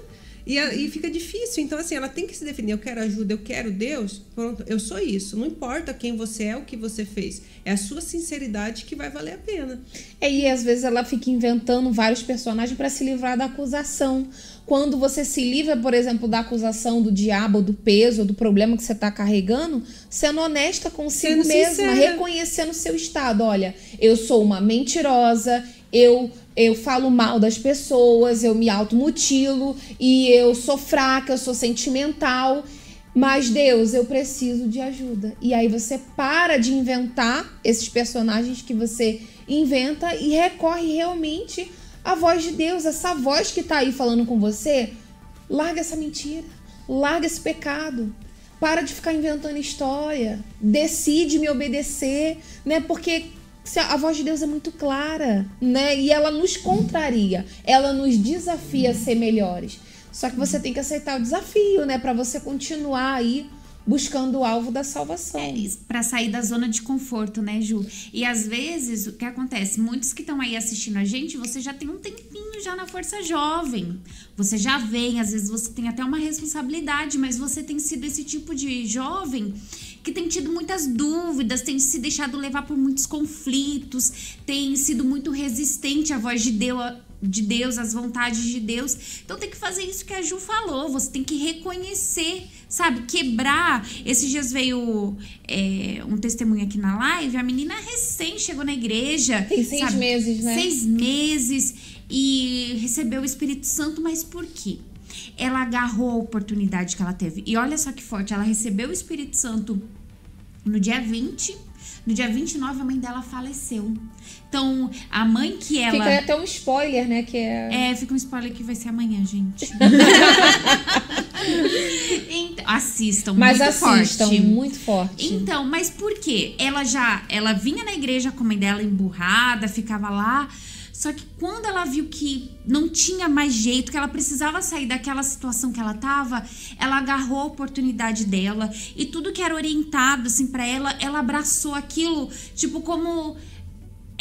Speaker 5: E, e fica difícil. Então, assim, ela tem que se definir. Eu quero ajuda, eu quero Deus. Pronto, eu sou isso. Não importa quem você é, o que você fez. É a sua sinceridade que vai valer a pena.
Speaker 2: É, e às vezes ela fica inventando vários personagens para se livrar da acusação. Quando você se livra, por exemplo, da acusação do diabo, do peso, do problema que você está carregando, sendo honesta consigo sendo mesma, sincera. reconhecendo o seu estado. Olha, eu sou uma mentirosa, eu eu falo mal das pessoas, eu me automutilo e eu sou fraca, eu sou sentimental. Mas Deus, eu preciso de ajuda. E aí você para de inventar esses personagens que você inventa e recorre realmente à voz de Deus, essa voz que tá aí falando com você. Larga essa mentira, larga esse pecado. Para de ficar inventando história. Decide me obedecer, né? Porque a voz de Deus é muito clara, né? E ela nos contraria, ela nos desafia a ser melhores. Só que você tem que aceitar o desafio, né, para você continuar aí buscando o alvo da salvação. É,
Speaker 3: para sair da zona de conforto, né, Ju? E às vezes, o que acontece? Muitos que estão aí assistindo a gente, você já tem um tempinho já na Força Jovem. Você já vem, às vezes você tem até uma responsabilidade, mas você tem sido esse tipo de jovem que tem tido muitas dúvidas, tem se deixado levar por muitos conflitos, tem sido muito resistente à voz de Deus, de Deus, às vontades de Deus. Então tem que fazer isso que a Ju falou, você tem que reconhecer, sabe? Quebrar. Esses dias veio é, um testemunho aqui na live, a menina recém chegou na igreja.
Speaker 2: Tem seis
Speaker 3: sabe?
Speaker 2: meses, né?
Speaker 3: Seis meses e recebeu o Espírito Santo, mas por quê? ela agarrou a oportunidade que ela teve. E olha só que forte, ela recebeu o Espírito Santo no dia 20. No dia 29, a mãe dela faleceu. Então, a mãe que ela.
Speaker 2: Fica até um spoiler, né? Que
Speaker 3: é... é, fica um spoiler que vai ser amanhã, gente. <laughs> então, assistam,
Speaker 2: mas
Speaker 3: muito
Speaker 2: assistam,
Speaker 3: forte.
Speaker 2: muito forte.
Speaker 3: Então, mas por quê? Ela já. Ela vinha na igreja com a mãe dela emburrada, ficava lá. Só que quando ela viu que não tinha mais jeito, que ela precisava sair daquela situação que ela tava, ela agarrou a oportunidade dela e tudo que era orientado assim para ela, ela abraçou aquilo, tipo como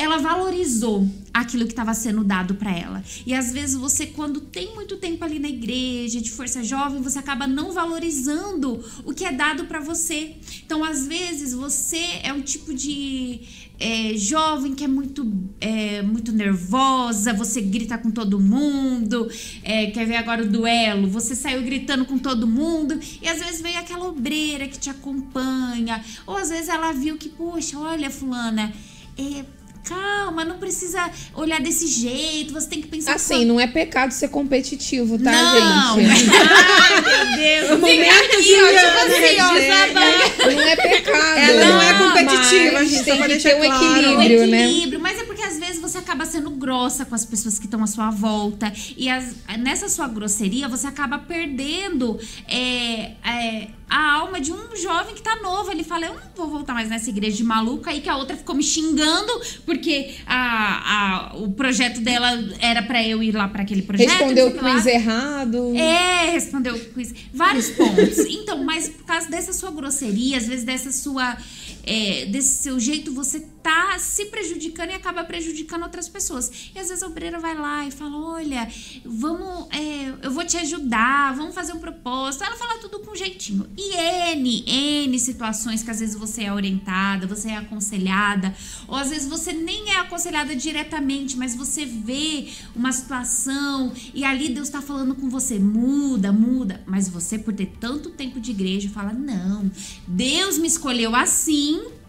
Speaker 3: ela valorizou aquilo que estava sendo dado para ela. E às vezes você, quando tem muito tempo ali na igreja, de força jovem, você acaba não valorizando o que é dado para você. Então, às vezes, você é um tipo de é, jovem que é muito, é, muito nervosa, você grita com todo mundo. É, quer ver agora o duelo? Você saiu gritando com todo mundo e às vezes veio aquela obreira que te acompanha, ou às vezes ela viu que, poxa, olha, Fulana. É, calma, não precisa olhar desse jeito, você tem que pensar...
Speaker 2: Assim, não é pecado ser competitivo, tá,
Speaker 3: não.
Speaker 2: gente? <laughs>
Speaker 3: Ai, meu Deus.
Speaker 5: O momento
Speaker 3: aqui, ó, tipo assim,
Speaker 2: ó, Não é pecado.
Speaker 5: Ela não é competitiva, a gente
Speaker 2: tem
Speaker 5: que
Speaker 2: ter um
Speaker 5: claro.
Speaker 2: equilíbrio,
Speaker 3: um
Speaker 2: né?
Speaker 3: equilíbrio, mas é porque às vezes você acaba sendo grossa com as pessoas que estão à sua volta. E as- nessa sua grosseria, você acaba perdendo é, é, a alma de um jovem que tá novo. Ele fala: Eu não vou voltar mais nessa igreja de maluca. Aí que a outra ficou me xingando porque a, a- o projeto dela era pra eu ir lá pra aquele projeto.
Speaker 2: Respondeu o
Speaker 3: lá.
Speaker 2: quiz errado.
Speaker 3: É, respondeu o quiz. Vários pontos. <laughs> Então, mas por causa dessa sua grosseria, às vezes dessa sua. é, desse seu jeito, você tá se prejudicando e acaba prejudicando outras pessoas. E às vezes a obreira vai lá e fala: Olha, vamos. é, eu vou te ajudar, vamos fazer um propósito. Ela fala tudo com jeitinho. E N, N situações que às vezes você é orientada, você é aconselhada, ou às vezes você nem é aconselhada diretamente, mas você vê uma situação e ali Deus tá falando com você, muda, muda. Mas você, por ter tanto tempo de igreja, fala: não, Deus me escolheu assim.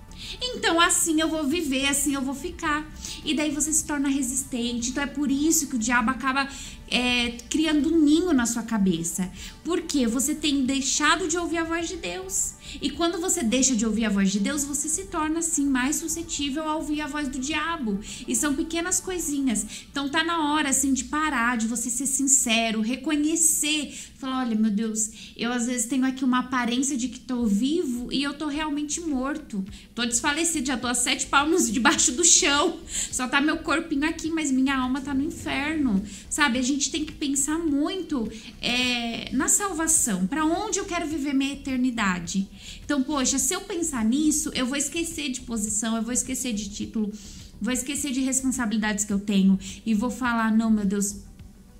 Speaker 3: Então, assim eu vou viver, assim eu vou ficar. E daí você se torna resistente. Então, é por isso que o diabo acaba é, criando um ninho na sua cabeça. Porque você tem deixado de ouvir a voz de Deus. E quando você deixa de ouvir a voz de Deus, você se torna assim mais suscetível a ouvir a voz do diabo. E são pequenas coisinhas. Então tá na hora assim de parar, de você ser sincero, reconhecer, falar, olha, meu Deus, eu às vezes tenho aqui uma aparência de que tô vivo e eu tô realmente morto. Tô desfalecido, já tô a sete palmos <laughs> debaixo do chão. Só tá meu corpinho aqui, mas minha alma tá no inferno. Sabe? A gente tem que pensar muito é, na salvação. Para onde eu quero viver minha eternidade? Então, poxa, se eu pensar nisso, eu vou esquecer de posição, eu vou esquecer de título, vou esquecer de responsabilidades que eu tenho e vou falar: não, meu Deus,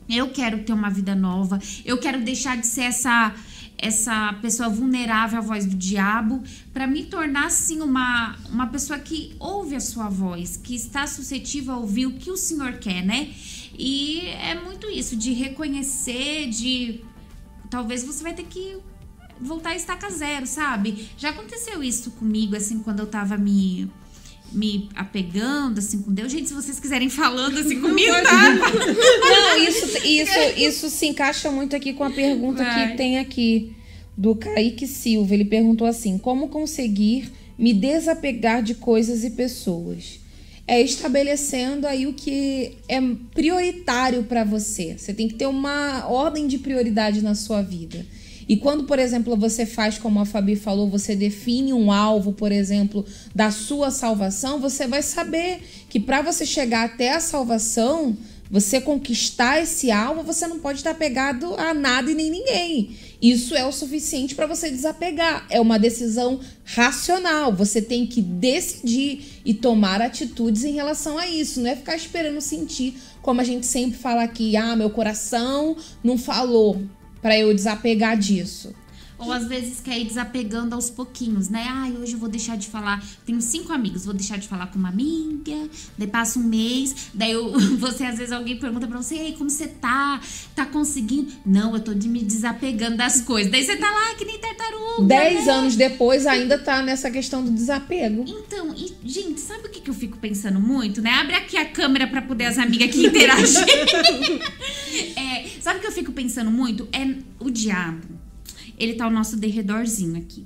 Speaker 3: eu quero ter uma vida nova, eu quero deixar de ser essa essa pessoa vulnerável à voz do diabo para me tornar assim uma, uma pessoa que ouve a sua voz, que está suscetível a ouvir o que o Senhor quer, né? E é muito isso de reconhecer, de talvez você vai ter que voltar a estaca zero, sabe? Já aconteceu isso comigo assim quando eu tava me me apegando assim com Deus. Gente, se vocês quiserem falando assim comigo, tá?
Speaker 2: Não, isso, isso, isso se encaixa muito aqui com a pergunta
Speaker 3: Vai.
Speaker 2: que tem aqui do Kaique Silva. Ele perguntou assim: como conseguir me desapegar de coisas e pessoas? É estabelecendo aí o que é prioritário para você. Você tem que ter uma ordem de prioridade na sua vida. E quando, por exemplo, você faz como a Fabi falou, você define um alvo, por exemplo, da sua salvação, você vai saber que para você chegar até a salvação, você conquistar esse alvo, você não pode estar pegado a nada e nem ninguém. Isso é o suficiente para você desapegar. É uma decisão racional. Você tem que decidir e tomar atitudes em relação a isso. Não é ficar esperando sentir, como a gente sempre fala aqui, ah, meu coração não falou para eu desapegar disso.
Speaker 3: Ou às vezes quer ir desapegando aos pouquinhos, né? Ai, hoje eu vou deixar de falar. Tenho cinco amigos, vou deixar de falar com uma amiga. Daí passa um mês, daí eu, <laughs> você, às vezes, alguém pergunta pra você: Ei, como você tá? Tá conseguindo? Não, eu tô de me desapegando das coisas. Daí você tá lá que nem tartaruga.
Speaker 2: Dez
Speaker 3: né?
Speaker 2: anos depois ainda tá nessa questão do desapego.
Speaker 3: Então, e, gente, sabe o que, que eu fico pensando muito, né? Abre aqui a câmera pra poder as amigas aqui <laughs> interagirem. <laughs> É, sabe o que eu fico pensando muito? É o diabo. Ele tá ao nosso derredorzinho aqui.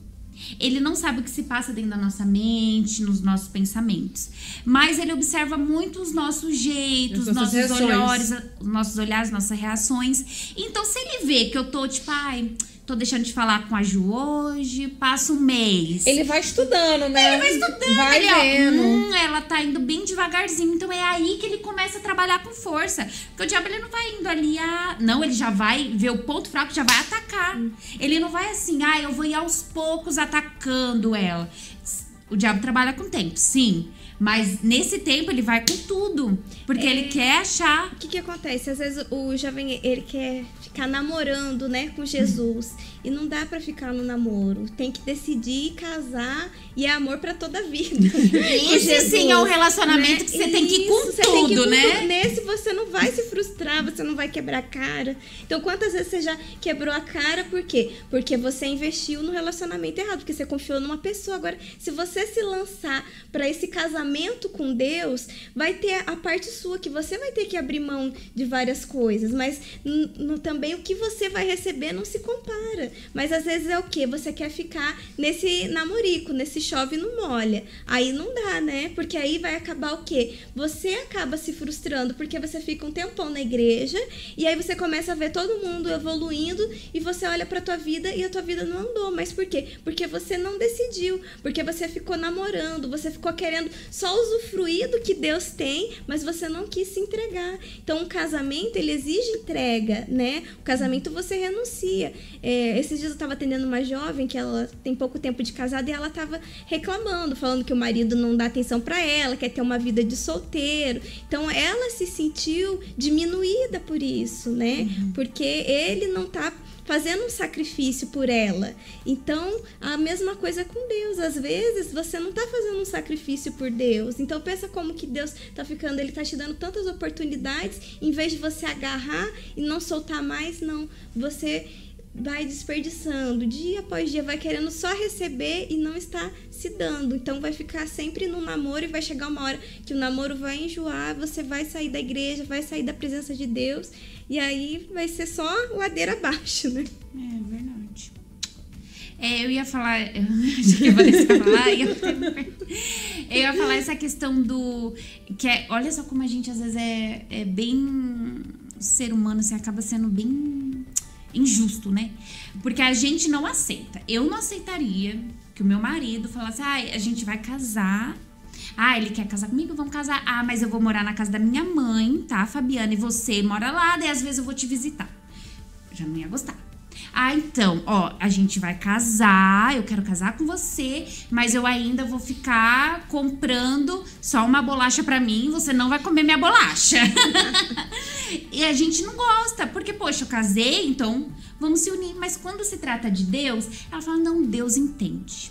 Speaker 3: Ele não sabe o que se passa dentro da nossa mente, nos nossos pensamentos. Mas ele observa muito os nossos jeitos,
Speaker 5: nossas
Speaker 3: nossos
Speaker 5: reações.
Speaker 3: olhares, os nossos olhares, nossas reações. Então, se ele vê que eu tô, tipo, ai, tô deixando de falar com a Ju hoje, passa um mês.
Speaker 2: Ele vai estudando, né?
Speaker 3: Ele vai estudando,
Speaker 2: Vai
Speaker 3: ele, ó,
Speaker 2: vendo.
Speaker 3: hum, ela tá indo bem devagarzinho. Então é aí que ele começa a trabalhar com força. Porque o diabo ele não vai indo ali a. Não, ele já vai ver o ponto fraco, já vai atacar. Ele não vai assim, ah, eu vou ir aos poucos atacando ela. O diabo trabalha com tempo, sim. Mas nesse tempo ele vai com tudo. Porque ele quer achar.
Speaker 6: O que que acontece? Às vezes o jovem, ele quer ficar namorando, né, com Jesus. E não dá pra ficar no namoro. Tem que decidir casar e é amor pra toda a vida. <laughs>
Speaker 3: Esse sim é um relacionamento que você tem que ir com
Speaker 6: Isso, você tem que ir
Speaker 3: tudo,
Speaker 6: com
Speaker 3: né?
Speaker 6: Nesse você não vai se frustrar, você não vai quebrar a cara. Então, quantas vezes você já quebrou a cara? Por quê? Porque você investiu no relacionamento errado, porque você confiou numa pessoa. Agora, se você se lançar pra esse casamento com Deus vai ter a parte sua que você vai ter que abrir mão de várias coisas, mas também o que você vai receber não se compara. Mas às vezes é o que você quer ficar nesse namorico, nesse chove não molha. Aí não dá, né? Porque aí vai acabar o quê? Você acaba se frustrando porque você fica um tempão na igreja e aí você começa a ver todo mundo evoluindo e você olha pra tua vida e a tua vida não andou. Mas por quê? Porque você não decidiu, porque você ficou namorando, você ficou querendo só usufruir do que Deus tem, mas você não quis se entregar. Então, um casamento, ele exige entrega, né? O casamento você renuncia. É, esses dias eu tava atendendo uma jovem que ela tem pouco tempo de casada e ela tava reclamando, falando que o marido não dá atenção pra ela, quer ter uma vida de solteiro. Então, ela se sentiu diminuída por isso, né? Porque ele não tá fazendo um sacrifício por ela. Então, a mesma coisa com Deus. Às vezes, você não tá fazendo um sacrifício por Deus. Então, pensa como que Deus tá ficando, ele tá te dando tantas oportunidades, em vez de você agarrar e não soltar mais, não. Você vai desperdiçando dia após dia, vai querendo só receber e não está se dando. Então vai ficar sempre no namoro e vai chegar uma hora que o namoro vai enjoar, você vai sair da igreja, vai sair da presença de Deus e aí vai ser só ladeira abaixo, né?
Speaker 3: É verdade. É, eu ia falar. <laughs> Acho que ia falar. Eu, eu ia falar essa questão do. Que é, olha só como a gente às vezes é, é bem. Ser humano, você acaba sendo bem injusto, né? Porque a gente não aceita. Eu não aceitaria que o meu marido falasse: ah, a gente vai casar. Ah, ele quer casar comigo? Vamos casar. Ah, mas eu vou morar na casa da minha mãe, tá, Fabiana? E você mora lá, daí às vezes eu vou te visitar. Já não ia gostar. Ah, então, ó, a gente vai casar, eu quero casar com você, mas eu ainda vou ficar comprando só uma bolacha pra mim, você não vai comer minha bolacha. <laughs> e a gente não gosta, porque, poxa, eu casei, então vamos se unir. Mas quando se trata de Deus, ela fala: não, Deus entende.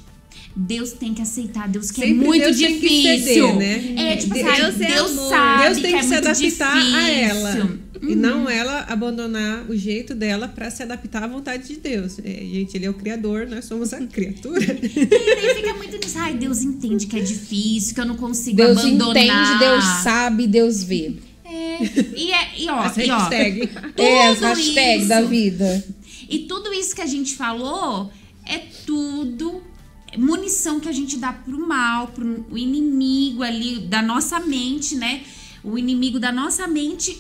Speaker 3: Deus tem que aceitar, Deus que é
Speaker 5: Sempre
Speaker 3: muito
Speaker 5: Deus tem que
Speaker 3: difícil.
Speaker 5: ceder, né?
Speaker 3: É, tipo
Speaker 5: Deus
Speaker 3: assim,
Speaker 6: é
Speaker 3: Deus sabe
Speaker 5: Deus tem
Speaker 3: que,
Speaker 5: que,
Speaker 3: é
Speaker 5: se adaptar
Speaker 3: difícil.
Speaker 5: a ela. E
Speaker 3: Uhum.
Speaker 5: não ela abandonar o jeito dela pra se adaptar à vontade de Deus. É, gente, ele é o criador, nós somos a criatura.
Speaker 3: E daí fica muito nisso. Ai, Deus entende que é difícil, que eu não consigo
Speaker 2: Deus
Speaker 3: abandonar.
Speaker 2: entende, Deus sabe, Deus vê.
Speaker 3: É, e, é, e ó,
Speaker 5: As
Speaker 3: e ó,
Speaker 5: hashtag.
Speaker 2: É, as
Speaker 3: Tudo
Speaker 2: hashtag
Speaker 3: isso.
Speaker 2: da vida.
Speaker 3: E tudo isso que a gente falou é tudo munição que a gente dá pro mal, pro o inimigo ali da nossa mente, né? O inimigo da nossa mente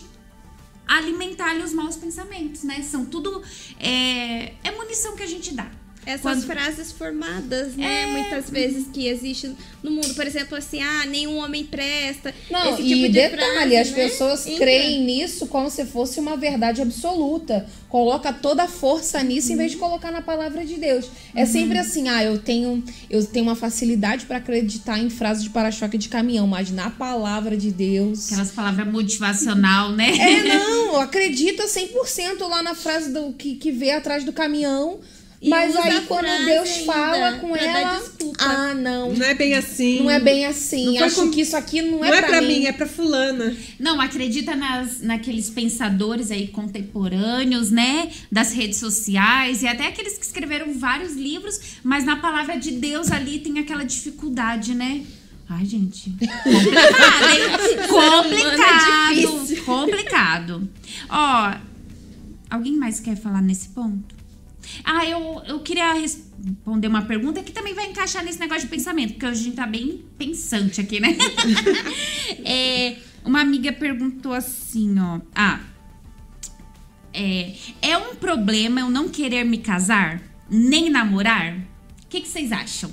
Speaker 3: alimentar-lhe os maus pensamentos, né? São tudo é, é munição que a gente dá.
Speaker 6: Essas
Speaker 3: Quando-
Speaker 6: frases formadas, né? Muitas vezes que existem no mundo. Por exemplo, assim, ah, nenhum homem presta.
Speaker 2: Não,
Speaker 6: esse
Speaker 2: e
Speaker 6: tipo de
Speaker 2: detalhe,
Speaker 6: frase,
Speaker 2: as
Speaker 6: né?
Speaker 2: pessoas
Speaker 6: Entra.
Speaker 2: creem nisso como se fosse uma verdade absoluta. Coloca toda a força nisso em vez de colocar na palavra de Deus. É sempre assim, ah, eu tenho, eu tenho uma facilidade para acreditar em frases de para-choque de caminhão, mas na palavra de Deus.
Speaker 3: Aquelas palavras motivacional, né?
Speaker 2: É, não, acredita 100% lá na frase do que, que vê atrás do caminhão.
Speaker 6: E
Speaker 2: Mas aí quando Deus fala com ela, ah, não.
Speaker 5: Não é bem assim.
Speaker 2: Não é bem assim. Acho
Speaker 5: com-
Speaker 2: que isso aqui não é,
Speaker 5: Não é
Speaker 2: pra, mim.
Speaker 5: mim, é pra fulana.
Speaker 3: Não, acredita nas, naqueles pensadores aí contemporâneos, né? Das redes sociais e até aqueles que escreveram vários livros, mas na palavra de Deus ali tem aquela dificuldade, né? Ai, gente. Complicado, hein? <laughs> Complicado. Complicado. Ó, alguém mais quer falar nesse ponto? Ah, eu, eu queria responder uma pergunta que também vai encaixar nesse negócio de pensamento, porque hoje a gente tá bem pensante aqui, né? <laughs> É, uma amiga perguntou assim, ó. Ah, é, é um problema eu não querer me casar, nem namorar? O que, que vocês acham?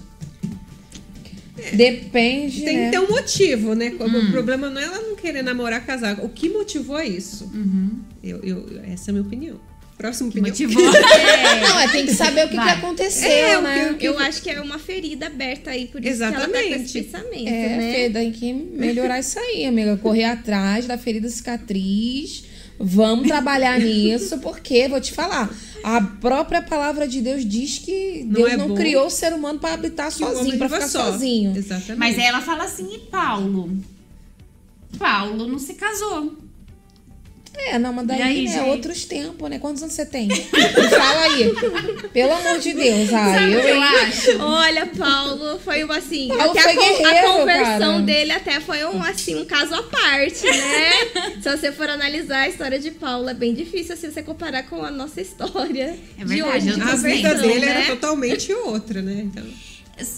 Speaker 2: Depende,
Speaker 5: Tem
Speaker 2: né?
Speaker 5: que ter um motivo, né?
Speaker 3: Hum.
Speaker 5: O problema não é ela não querer namorar, casar. O que motivou isso?
Speaker 3: Uhum.
Speaker 5: Eu, eu- essa é a minha opinião. Próxima
Speaker 3: Que
Speaker 5: opinião.
Speaker 3: motivou? <laughs>
Speaker 2: Não, é tem que saber o que, que
Speaker 3: Vai.
Speaker 2: aconteceu,
Speaker 5: É, o
Speaker 2: né?
Speaker 5: que-
Speaker 6: Eu acho que é uma ferida aberta aí, por isso que ela tá com
Speaker 5: Exatamente.
Speaker 6: esse pensamento,
Speaker 2: É,
Speaker 6: né?
Speaker 2: Fê, tem que melhorar isso aí, amiga. Correr atrás da ferida cicatriz. Vamos trabalhar <laughs> nisso, porque, vou te falar, a própria palavra de Deus diz que
Speaker 5: Não
Speaker 2: Deus
Speaker 5: é
Speaker 2: não
Speaker 5: bom
Speaker 2: criou o ser humano para habitar
Speaker 5: Que
Speaker 2: sozinho, para ficar
Speaker 5: só.
Speaker 2: sozinho.
Speaker 5: Exatamente.
Speaker 3: Mas ela fala assim, e Paulo? Paulo não se casou.
Speaker 2: É, não, mas daí
Speaker 3: E aí,
Speaker 2: é
Speaker 3: gente?
Speaker 2: outros tempos, né? Quantos anos você tem? Fala aí. Pelo amor de Deus. Ah,
Speaker 3: Sabe o
Speaker 2: eu,
Speaker 3: que eu acho?
Speaker 6: Olha, Paulo, foi um assim.
Speaker 2: Paulo
Speaker 6: até
Speaker 2: foi
Speaker 6: a, con- a conversão
Speaker 2: cara.
Speaker 6: dele até foi um assim, um caso à parte, né? Se você for analisar a história de Paulo, é bem difícil assim você comparar com a nossa história.
Speaker 3: É
Speaker 6: de
Speaker 3: verdade,
Speaker 6: hoje,
Speaker 3: eu
Speaker 6: de
Speaker 3: tô
Speaker 5: A vida dele
Speaker 6: né?
Speaker 5: era totalmente outra, né? Então,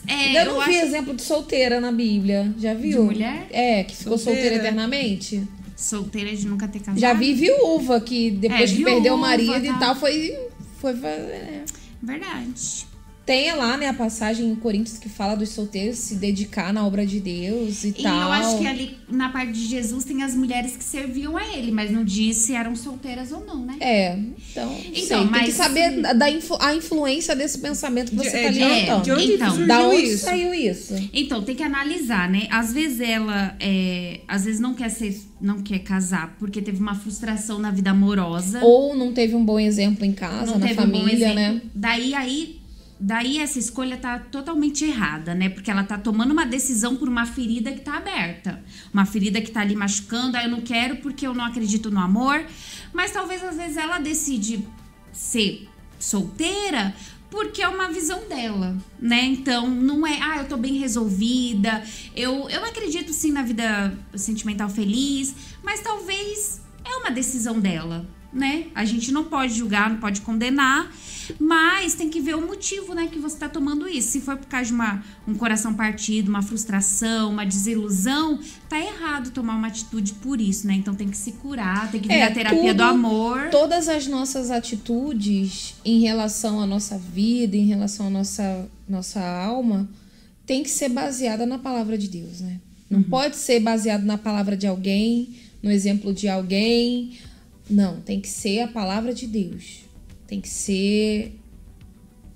Speaker 3: É,
Speaker 2: Eu não vi
Speaker 3: acho
Speaker 2: exemplo de solteira na Bíblia. Já viu?
Speaker 3: De mulher?
Speaker 2: É, que ficou solteira,
Speaker 5: Solteira.
Speaker 2: eternamente.
Speaker 3: Solteira de nunca ter casado.
Speaker 2: Já vi viúva que depois
Speaker 3: É,
Speaker 2: que perdeu o
Speaker 3: viúva,
Speaker 2: marido e
Speaker 3: tá.
Speaker 2: tal, foi. foi é.
Speaker 3: Verdade.
Speaker 2: Tem lá, né, a passagem em Coríntios que fala dos solteiros se dedicar na obra de Deus e,
Speaker 3: E
Speaker 2: tal.
Speaker 3: eu acho que ali na parte de Jesus tem as mulheres que serviam a ele, mas não diz se eram solteiras ou não, né?
Speaker 2: É, então,
Speaker 3: Então,
Speaker 2: então tem que
Speaker 3: mas-
Speaker 2: saber da, influ- a influência desse pensamento que
Speaker 5: de,
Speaker 2: você
Speaker 5: é,
Speaker 2: tá
Speaker 5: de,
Speaker 2: alimentando.
Speaker 5: de onde
Speaker 3: Então,
Speaker 2: da onde
Speaker 5: isso?
Speaker 2: saiu isso?
Speaker 3: Então, tem que analisar, né? Às vezes ela é, às vezes não quer ser, não quer casar porque teve uma frustração na vida amorosa.
Speaker 2: Ou não teve um bom exemplo em casa,
Speaker 3: não
Speaker 2: na
Speaker 3: teve um bom
Speaker 2: família,
Speaker 3: exemplo.
Speaker 2: né?
Speaker 3: Daí aí, daí essa escolha tá totalmente errada, né? Porque ela tá tomando uma decisão por uma ferida que tá aberta. Uma ferida que tá ali machucando, aí eu não quero porque eu não acredito no amor. Mas talvez às vezes ela decide ser solteira porque é uma visão dela, né? Então, não é, ah, eu tô bem resolvida, eu, eu acredito sim na vida sentimental feliz, mas talvez é uma decisão dela, né? A gente não pode julgar, não pode condenar, mas tem que ver o motivo, né, que você tá tomando isso. Se for por causa de uma, um coração partido, uma frustração, uma desilusão, tá errado tomar uma atitude por isso, né? Então tem que se curar, tem que vir
Speaker 2: É,
Speaker 3: a terapia
Speaker 2: tudo-
Speaker 3: do amor.
Speaker 2: Todas as nossas atitudes em relação à nossa vida, em relação à nossa, nossa alma, tem que ser baseada na palavra de Deus, né? Não pode ser baseado na palavra de alguém, no exemplo de alguém. Não, tem que ser a palavra de Deus. Tem que ser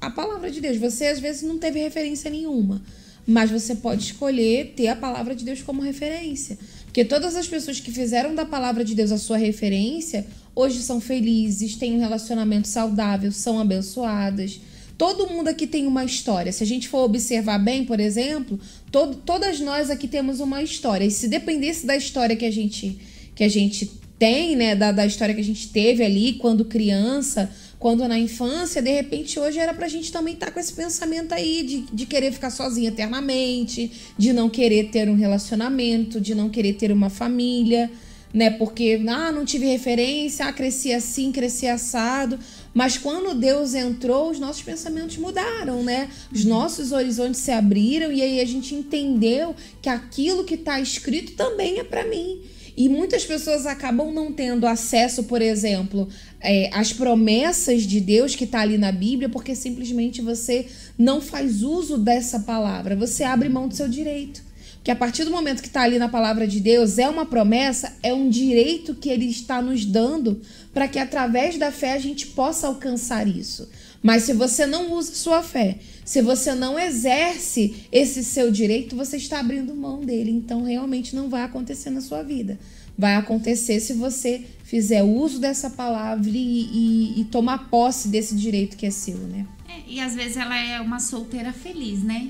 Speaker 2: a palavra de Deus. Você às vezes não teve referência nenhuma, mas você pode escolher ter a palavra de Deus como referência. Porque todas as pessoas que fizeram da palavra de Deus a sua referência, hoje são felizes, têm um relacionamento saudável, são abençoadas. Todo mundo aqui tem uma história. Se a gente for observar bem, por exemplo, todo, todas nós aqui temos uma história. E se dependesse da história que a gente, que a gente tem, né, da, da história que a gente teve ali quando criança, quando na infância, de repente hoje era pra gente também estar com esse pensamento aí de, de querer ficar sozinha eternamente, de não querer ter um relacionamento, de não querer ter uma família, né? Porque, ah, não tive referência, ah, cresci assim, cresci assado. Mas quando Deus entrou, os nossos pensamentos mudaram, né? Os nossos horizontes se abriram e aí a gente entendeu que aquilo que está escrito também é para mim. E muitas pessoas acabam não tendo acesso, por exemplo, é, às promessas de Deus que está ali na Bíblia, porque simplesmente você não faz uso dessa palavra. Você abre mão do seu direito. Porque a partir do momento que está ali na palavra de Deus, é uma promessa, é um direito que ele está nos dando para que através da fé a gente possa alcançar isso. Mas se você não usa sua fé, se você não exerce esse seu direito, você está abrindo mão dele. Então realmente não vai acontecer na sua vida. Vai acontecer se você fizer uso dessa palavra e, e- e tomar posse desse direito que é seu, né?
Speaker 3: É, e às vezes ela é uma solteira feliz, né?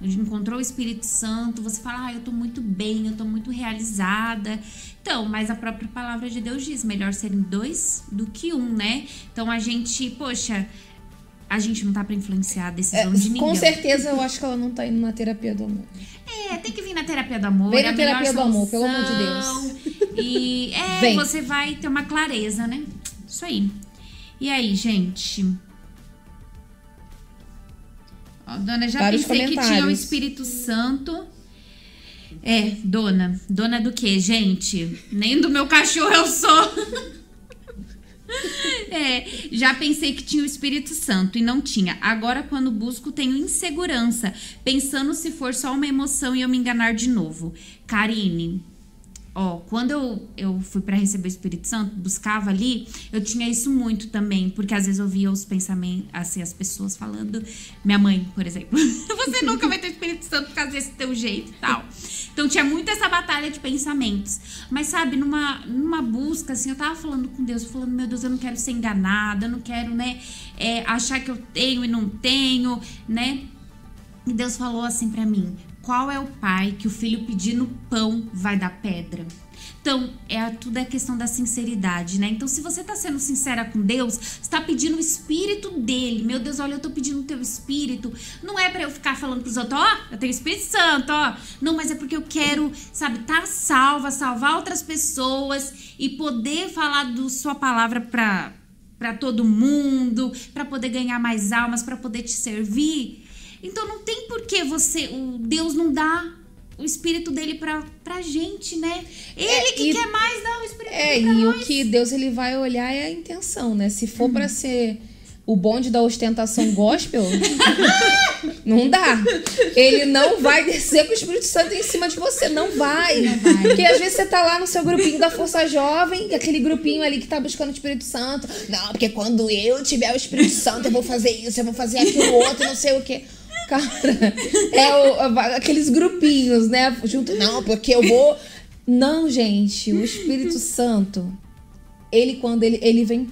Speaker 3: Encontrou o Espírito Santo, você fala, ah, eu tô muito bem, eu tô muito realizada. Então, mas a própria palavra de Deus diz, melhor serem dois do que um, né? Então a gente, poxa, a gente não tá pra influenciar a decisão de ninguém.
Speaker 2: É, Com certeza eu acho que ela não tá indo na terapia do amor.
Speaker 3: É, tem que vir na terapia do amor.
Speaker 2: Vem
Speaker 3: é
Speaker 2: na terapia do amor, pelo amor de
Speaker 3: solução. E é, <laughs>
Speaker 2: Vem.
Speaker 3: você vai ter uma clareza, né? Isso aí. E aí, gente? Ó, dona, já
Speaker 2: Vários
Speaker 3: pensei que tinha o. Espírito Santo. É, dona. Dona do quê, gente? Nem do meu cachorro eu sou. <laughs> <laughs> É, já pensei que tinha o Espírito Santo e não tinha. Agora, quando busco, tenho insegurança, pensando se for só uma emoção e eu me enganar de novo. Karine, ó, quando eu, eu fui pra receber o Espírito Santo, buscava ali, eu tinha isso muito também, porque às vezes eu via os pensamentos, assim, as pessoas falando, minha mãe, por exemplo, <laughs> você nunca vai ter o Espírito Santo por causa desse teu jeito e tal. Então tinha muito essa batalha de pensamentos. Mas sabe, numa, numa busca, assim, eu tava falando com Deus, falando, meu Deus, eu não quero ser enganada, eu não quero, né, é, achar que eu tenho e não tenho, né? E Deus falou assim pra mim: qual é o pai que o filho pedindo pão vai dar pedra? Então, é tudo é questão da sinceridade, né? Então, se você tá sendo sincera com Deus, está pedindo o espírito dele. Meu Deus, olha, eu tô pedindo o teu espírito. Não é para eu ficar falando pros outros, ó, oh, eu tenho Espírito Santo, ó. Não, mas é porque eu quero, sabe, tá salva, salvar outras pessoas e poder falar do sua palavra para para todo mundo, para poder ganhar mais almas, para poder te servir. Então não tem por que você, o Deus não dá o espírito dele pra, pra gente, né? Ele
Speaker 2: É,
Speaker 3: que
Speaker 2: e-
Speaker 3: quer mais dar o espírito
Speaker 2: É,
Speaker 3: dele pra
Speaker 2: e
Speaker 3: nós.
Speaker 2: o que Deus ele vai olhar é a intenção, né? Se for
Speaker 3: Uhum.
Speaker 2: pra ser o bonde da ostentação gospel, <laughs> não dá. Ele não vai descer com o Espírito Santo em cima de você, não vai.
Speaker 3: Não vai.
Speaker 2: Porque às vezes você tá lá no seu grupinho da Força Jovem, aquele grupinho ali que tá buscando o Espírito Santo. Não, porque quando eu tiver o Espírito Santo, eu vou fazer isso, eu vou fazer aquilo outro, não sei o quê. Cara, é o- aqueles grupinhos, né? Junto, não, porque eu vou. Não, gente, o Espírito Santo, ele quando ele, ele vem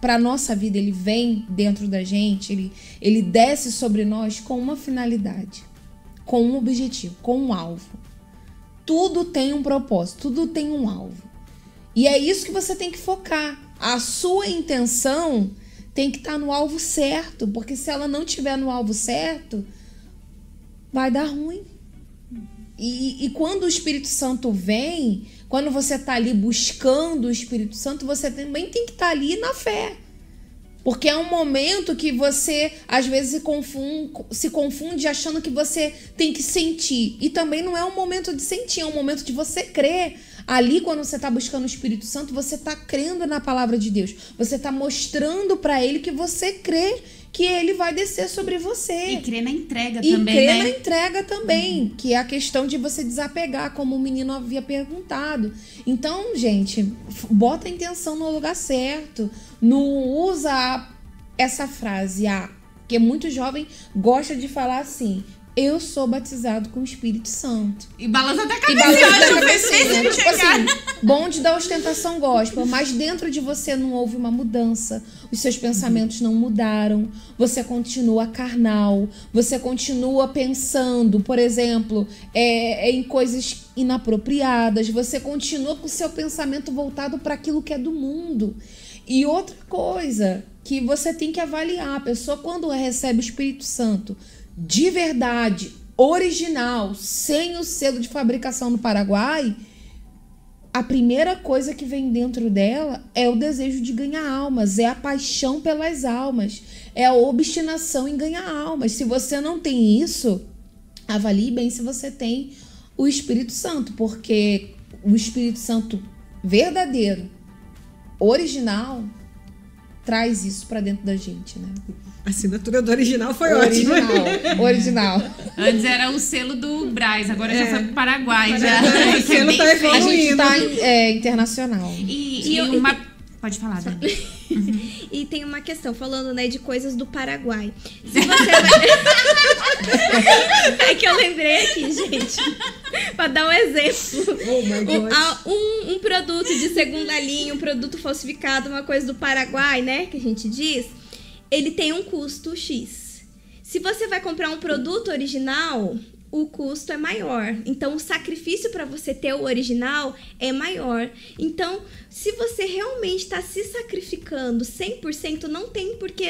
Speaker 2: pra nossa vida, ele vem dentro da gente, ele, ele desce sobre nós com uma finalidade, com um objetivo, com um alvo. Tudo tem um propósito, tudo tem um alvo. E é isso que você tem que focar. A sua intenção tem que estar no alvo certo, porque se ela não tiver no alvo certo, vai dar ruim. E, e quando o Espírito Santo vem, quando você está ali buscando o Espírito Santo, você também tem que estar ali na fé. Porque é um momento que você, às vezes, se confunde, se confunde achando que você tem que sentir. E também não é um momento de sentir, é um momento de você crer. Ali, quando você está buscando o Espírito Santo, você está crendo na palavra de Deus. Você está mostrando para ele que você crê que ele vai descer sobre você.
Speaker 3: E crer na entrega
Speaker 2: E
Speaker 3: também,
Speaker 2: crer
Speaker 3: né?
Speaker 2: na entrega também, que é a questão de você desapegar, como o menino havia perguntado. Então, gente, bota a intenção no lugar certo. Não usa essa frase, ah, porque muito jovem gosta de falar assim: eu sou batizado com o Espírito Santo.
Speaker 3: E balança até a
Speaker 2: E
Speaker 3: cabeça,
Speaker 2: balança
Speaker 3: eu acho
Speaker 2: a
Speaker 3: que eu
Speaker 2: cabecinha, tipo assim, bonde da ostentação gospel, mas dentro de você não houve uma mudança, os seus pensamentos não mudaram, você continua carnal, você continua pensando, por exemplo, é, é em coisas inapropriadas, você continua com o seu pensamento voltado para aquilo que é do mundo. E outra coisa que você tem que avaliar, a pessoa quando recebe o Espírito Santo de verdade, original, sem o selo de fabricação no Paraguai, a primeira coisa que vem dentro dela é o desejo de ganhar almas, é a paixão pelas almas, é a obstinação em ganhar almas. Se você não tem isso, avalie bem se você tem o Espírito Santo, porque o Espírito Santo verdadeiro, original, traz isso pra dentro da gente, né?
Speaker 5: A assinatura do original foi ótima.
Speaker 2: original, original.
Speaker 3: Antes era o selo do Braz, agora já
Speaker 5: É.
Speaker 3: foi pro Paraguai. Já. <laughs>
Speaker 5: O selo tá
Speaker 3: feio.
Speaker 2: A gente
Speaker 5: Evoluindo.
Speaker 2: tá é, internacional.
Speaker 3: E,
Speaker 6: E
Speaker 3: e
Speaker 6: eu-
Speaker 3: uma... Pode falar, Dani. <laughs>
Speaker 6: E tem uma questão, falando, né, de coisas do Paraguai. Se você <laughs> vai... é que eu lembrei aqui, gente. pra dar um exemplo.
Speaker 5: Oh my
Speaker 6: Um, um- um produto de segunda linha, um produto falsificado, uma coisa do Paraguai, né? Que a gente diz, ele tem um custo X. Se você vai comprar um produto original, o custo é maior. Então, o sacrifício para você ter o original é maior. Então, se você realmente está se sacrificando 100%, não tem por que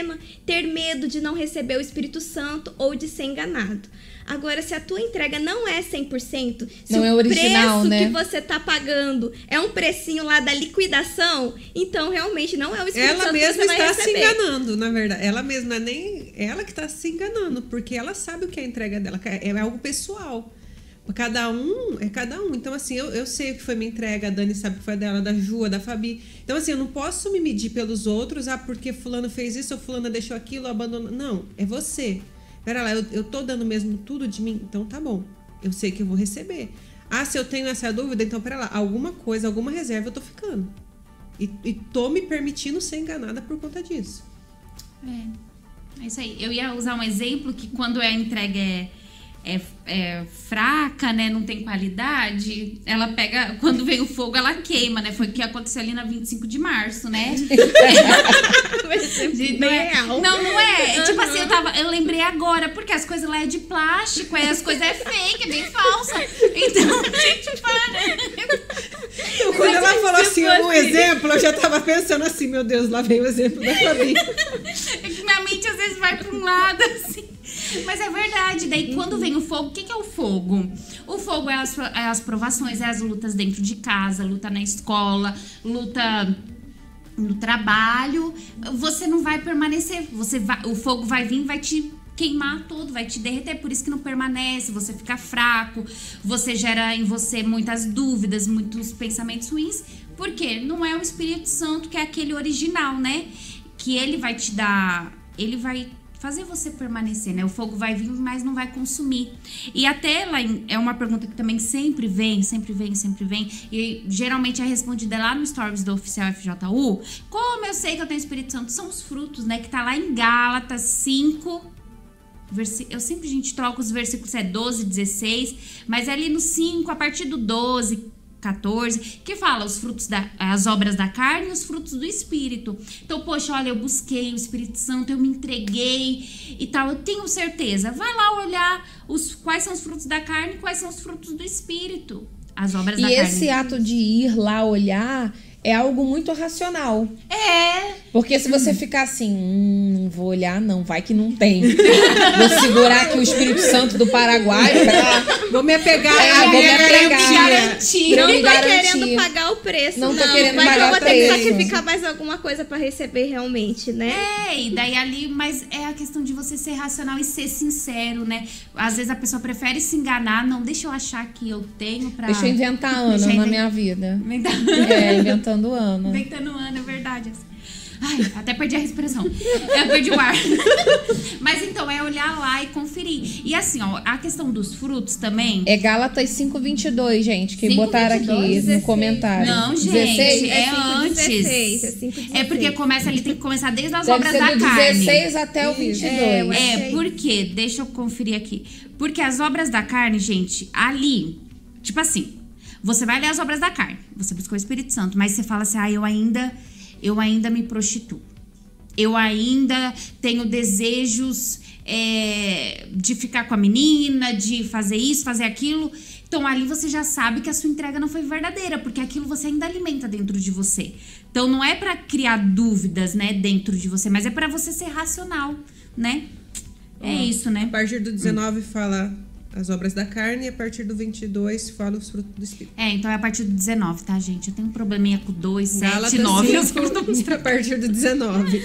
Speaker 6: ter medo de não receber o Espírito Santo ou de ser enganado. Agora, se a tua entrega não é 100%, se
Speaker 2: Não
Speaker 6: o
Speaker 2: é original,
Speaker 6: preço
Speaker 2: né?
Speaker 6: que você tá pagando é um precinho lá da liquidação, então realmente não é o Espírito
Speaker 5: Ela
Speaker 6: Santo
Speaker 5: mesma
Speaker 6: que você vai
Speaker 5: está se
Speaker 6: receber.
Speaker 5: enganando, na verdade. Ela mesma é nem ela que está se enganando, porque ela sabe o que é a entrega dela, é algo pessoal. Cada um é cada um. Então, assim, eu, eu sei o que foi minha entrega, a Dani sabe o que foi dela, da Ju, da Fabi. Então, assim, eu não posso me medir pelos outros, ah, porque fulano fez isso, ou fulano deixou aquilo, abandonou. Não, é você. Pera lá, eu, eu tô dando mesmo tudo de mim, então tá bom. Eu sei que eu vou receber. Ah, se eu tenho essa dúvida, então pera lá, alguma coisa, alguma reserva eu tô ficando. E, e tô me permitindo ser enganada por conta disso.
Speaker 3: É, é isso aí. Eu ia usar um exemplo que quando a entrega é, é, é fraca, né? Não tem qualidade. Ela pega. Quando vem o fogo, ela queima, né? Foi o que aconteceu ali na 25 de março, né? <laughs> <laughs> De- não, é,
Speaker 6: real.
Speaker 3: não, não é. Tipo assim, eu, tava, eu lembrei agora, porque as coisas lá é de plástico, aí as coisas é fake, é bem falsa. Então, <laughs> gente, para.
Speaker 5: Então, quando ela falou assim,
Speaker 3: tipo
Speaker 5: um
Speaker 3: assim.
Speaker 5: exemplo, eu já tava pensando assim, meu Deus, lá vem o exemplo da Fabi.
Speaker 3: É que minha mente às vezes vai pra um lado assim. Mas é verdade. Daí quando vem o fogo, o que, que é o fogo? O fogo é as, é as provações, é as lutas dentro de casa, luta na escola, luta no trabalho. Você não vai permanecer. Você vai, o fogo vai vir e vai te queimar todo, vai te derreter, por isso que não permanece, você fica fraco, você gera em você muitas dúvidas, muitos pensamentos ruins, porque não é o Espírito Santo que é aquele original, né? Que ele vai te dar, ele vai fazer você permanecer, né? O fogo vai vir, mas não vai consumir. E até lá é uma pergunta que também sempre vem, sempre vem, sempre vem, e geralmente é respondida lá no stories do oficial FJU. Como eu sei que eu tenho Espírito Santo? São os frutos, né? Que tá lá em Gálatas 5, Versi- Eu sempre, a gente troca os versículos, é 12, 16, mas é ali no 5, a partir do 12, 14, que fala os frutos da, as obras da carne e os frutos do espírito. Então, poxa, olha, eu busquei o Espírito Santo, eu me entreguei e tal, eu tenho certeza. Vai lá olhar os, quais são os frutos da carne e quais são os frutos do espírito. As obras
Speaker 2: E
Speaker 3: da carne.
Speaker 2: esse ato de ir lá olhar é algo muito racional.
Speaker 3: É,
Speaker 2: Porque se você ficar assim, hum, não vou olhar, não, vai que não tem. <laughs> vou segurar aqui o Espírito Santo do Paraguai pra.
Speaker 5: Vou me apegar
Speaker 2: É, vou me apegar.
Speaker 5: garantia.
Speaker 3: garantir.
Speaker 6: Não tô
Speaker 2: garantir.
Speaker 6: querendo pagar o preço.
Speaker 2: Não tô querendo
Speaker 6: Vai que
Speaker 2: pagar
Speaker 6: eu vou ter que sacrificar mais alguma coisa pra receber realmente, né?
Speaker 3: É, e daí ali, mas é a questão de você ser racional e ser sincero, né? Às vezes a pessoa prefere se enganar, não, deixa eu achar que eu tenho pra.
Speaker 2: Deixa eu inventar Ana na minha vida.
Speaker 3: Inventar.
Speaker 2: É, inventando Ana.
Speaker 3: Inventando ano, é verdade. Ai, até perdi a respiração. Eu perdi o ar. <laughs> Mas então, é olhar lá e conferir. E assim, ó, a questão dos frutos também.
Speaker 2: É Gálatas 5,22, gente, que
Speaker 3: 5:22,
Speaker 2: botaram aqui no
Speaker 6: 16.
Speaker 2: comentário.
Speaker 3: Não, gente,
Speaker 2: 16?
Speaker 3: é,
Speaker 6: É
Speaker 3: antes.
Speaker 6: 5:16, é 5:16.
Speaker 3: É porque começa ali, tem que começar desde as
Speaker 2: Deve
Speaker 3: obras
Speaker 2: ser
Speaker 3: da
Speaker 2: do
Speaker 3: carne.
Speaker 2: 16 até o 22.
Speaker 6: É,
Speaker 3: É,
Speaker 6: Achei.
Speaker 3: por quê? Deixa eu conferir aqui. Porque as obras da carne, gente, ali, tipo assim, você vai ler as obras da carne, você buscou o Espírito Santo, mas você fala assim: "Ah, eu ainda eu ainda me prostituo. Eu ainda tenho desejos é, de ficar com a menina, de fazer isso, fazer aquilo. Então ali você já sabe que a sua entrega não foi verdadeira, porque aquilo você ainda alimenta dentro de você. Então não é pra criar dúvidas, né, dentro de você, mas é pra você ser racional, né? É isso,
Speaker 5: A
Speaker 3: né?
Speaker 5: partir do 19 fala as obras da carne e a partir do 22 fala os frutos do Espírito.
Speaker 3: É, então é a partir do 19, tá, gente? Eu tenho um probleminha com 2, 7,
Speaker 5: Gálatas
Speaker 3: 9. eu
Speaker 5: 5, <laughs> a partir do 19.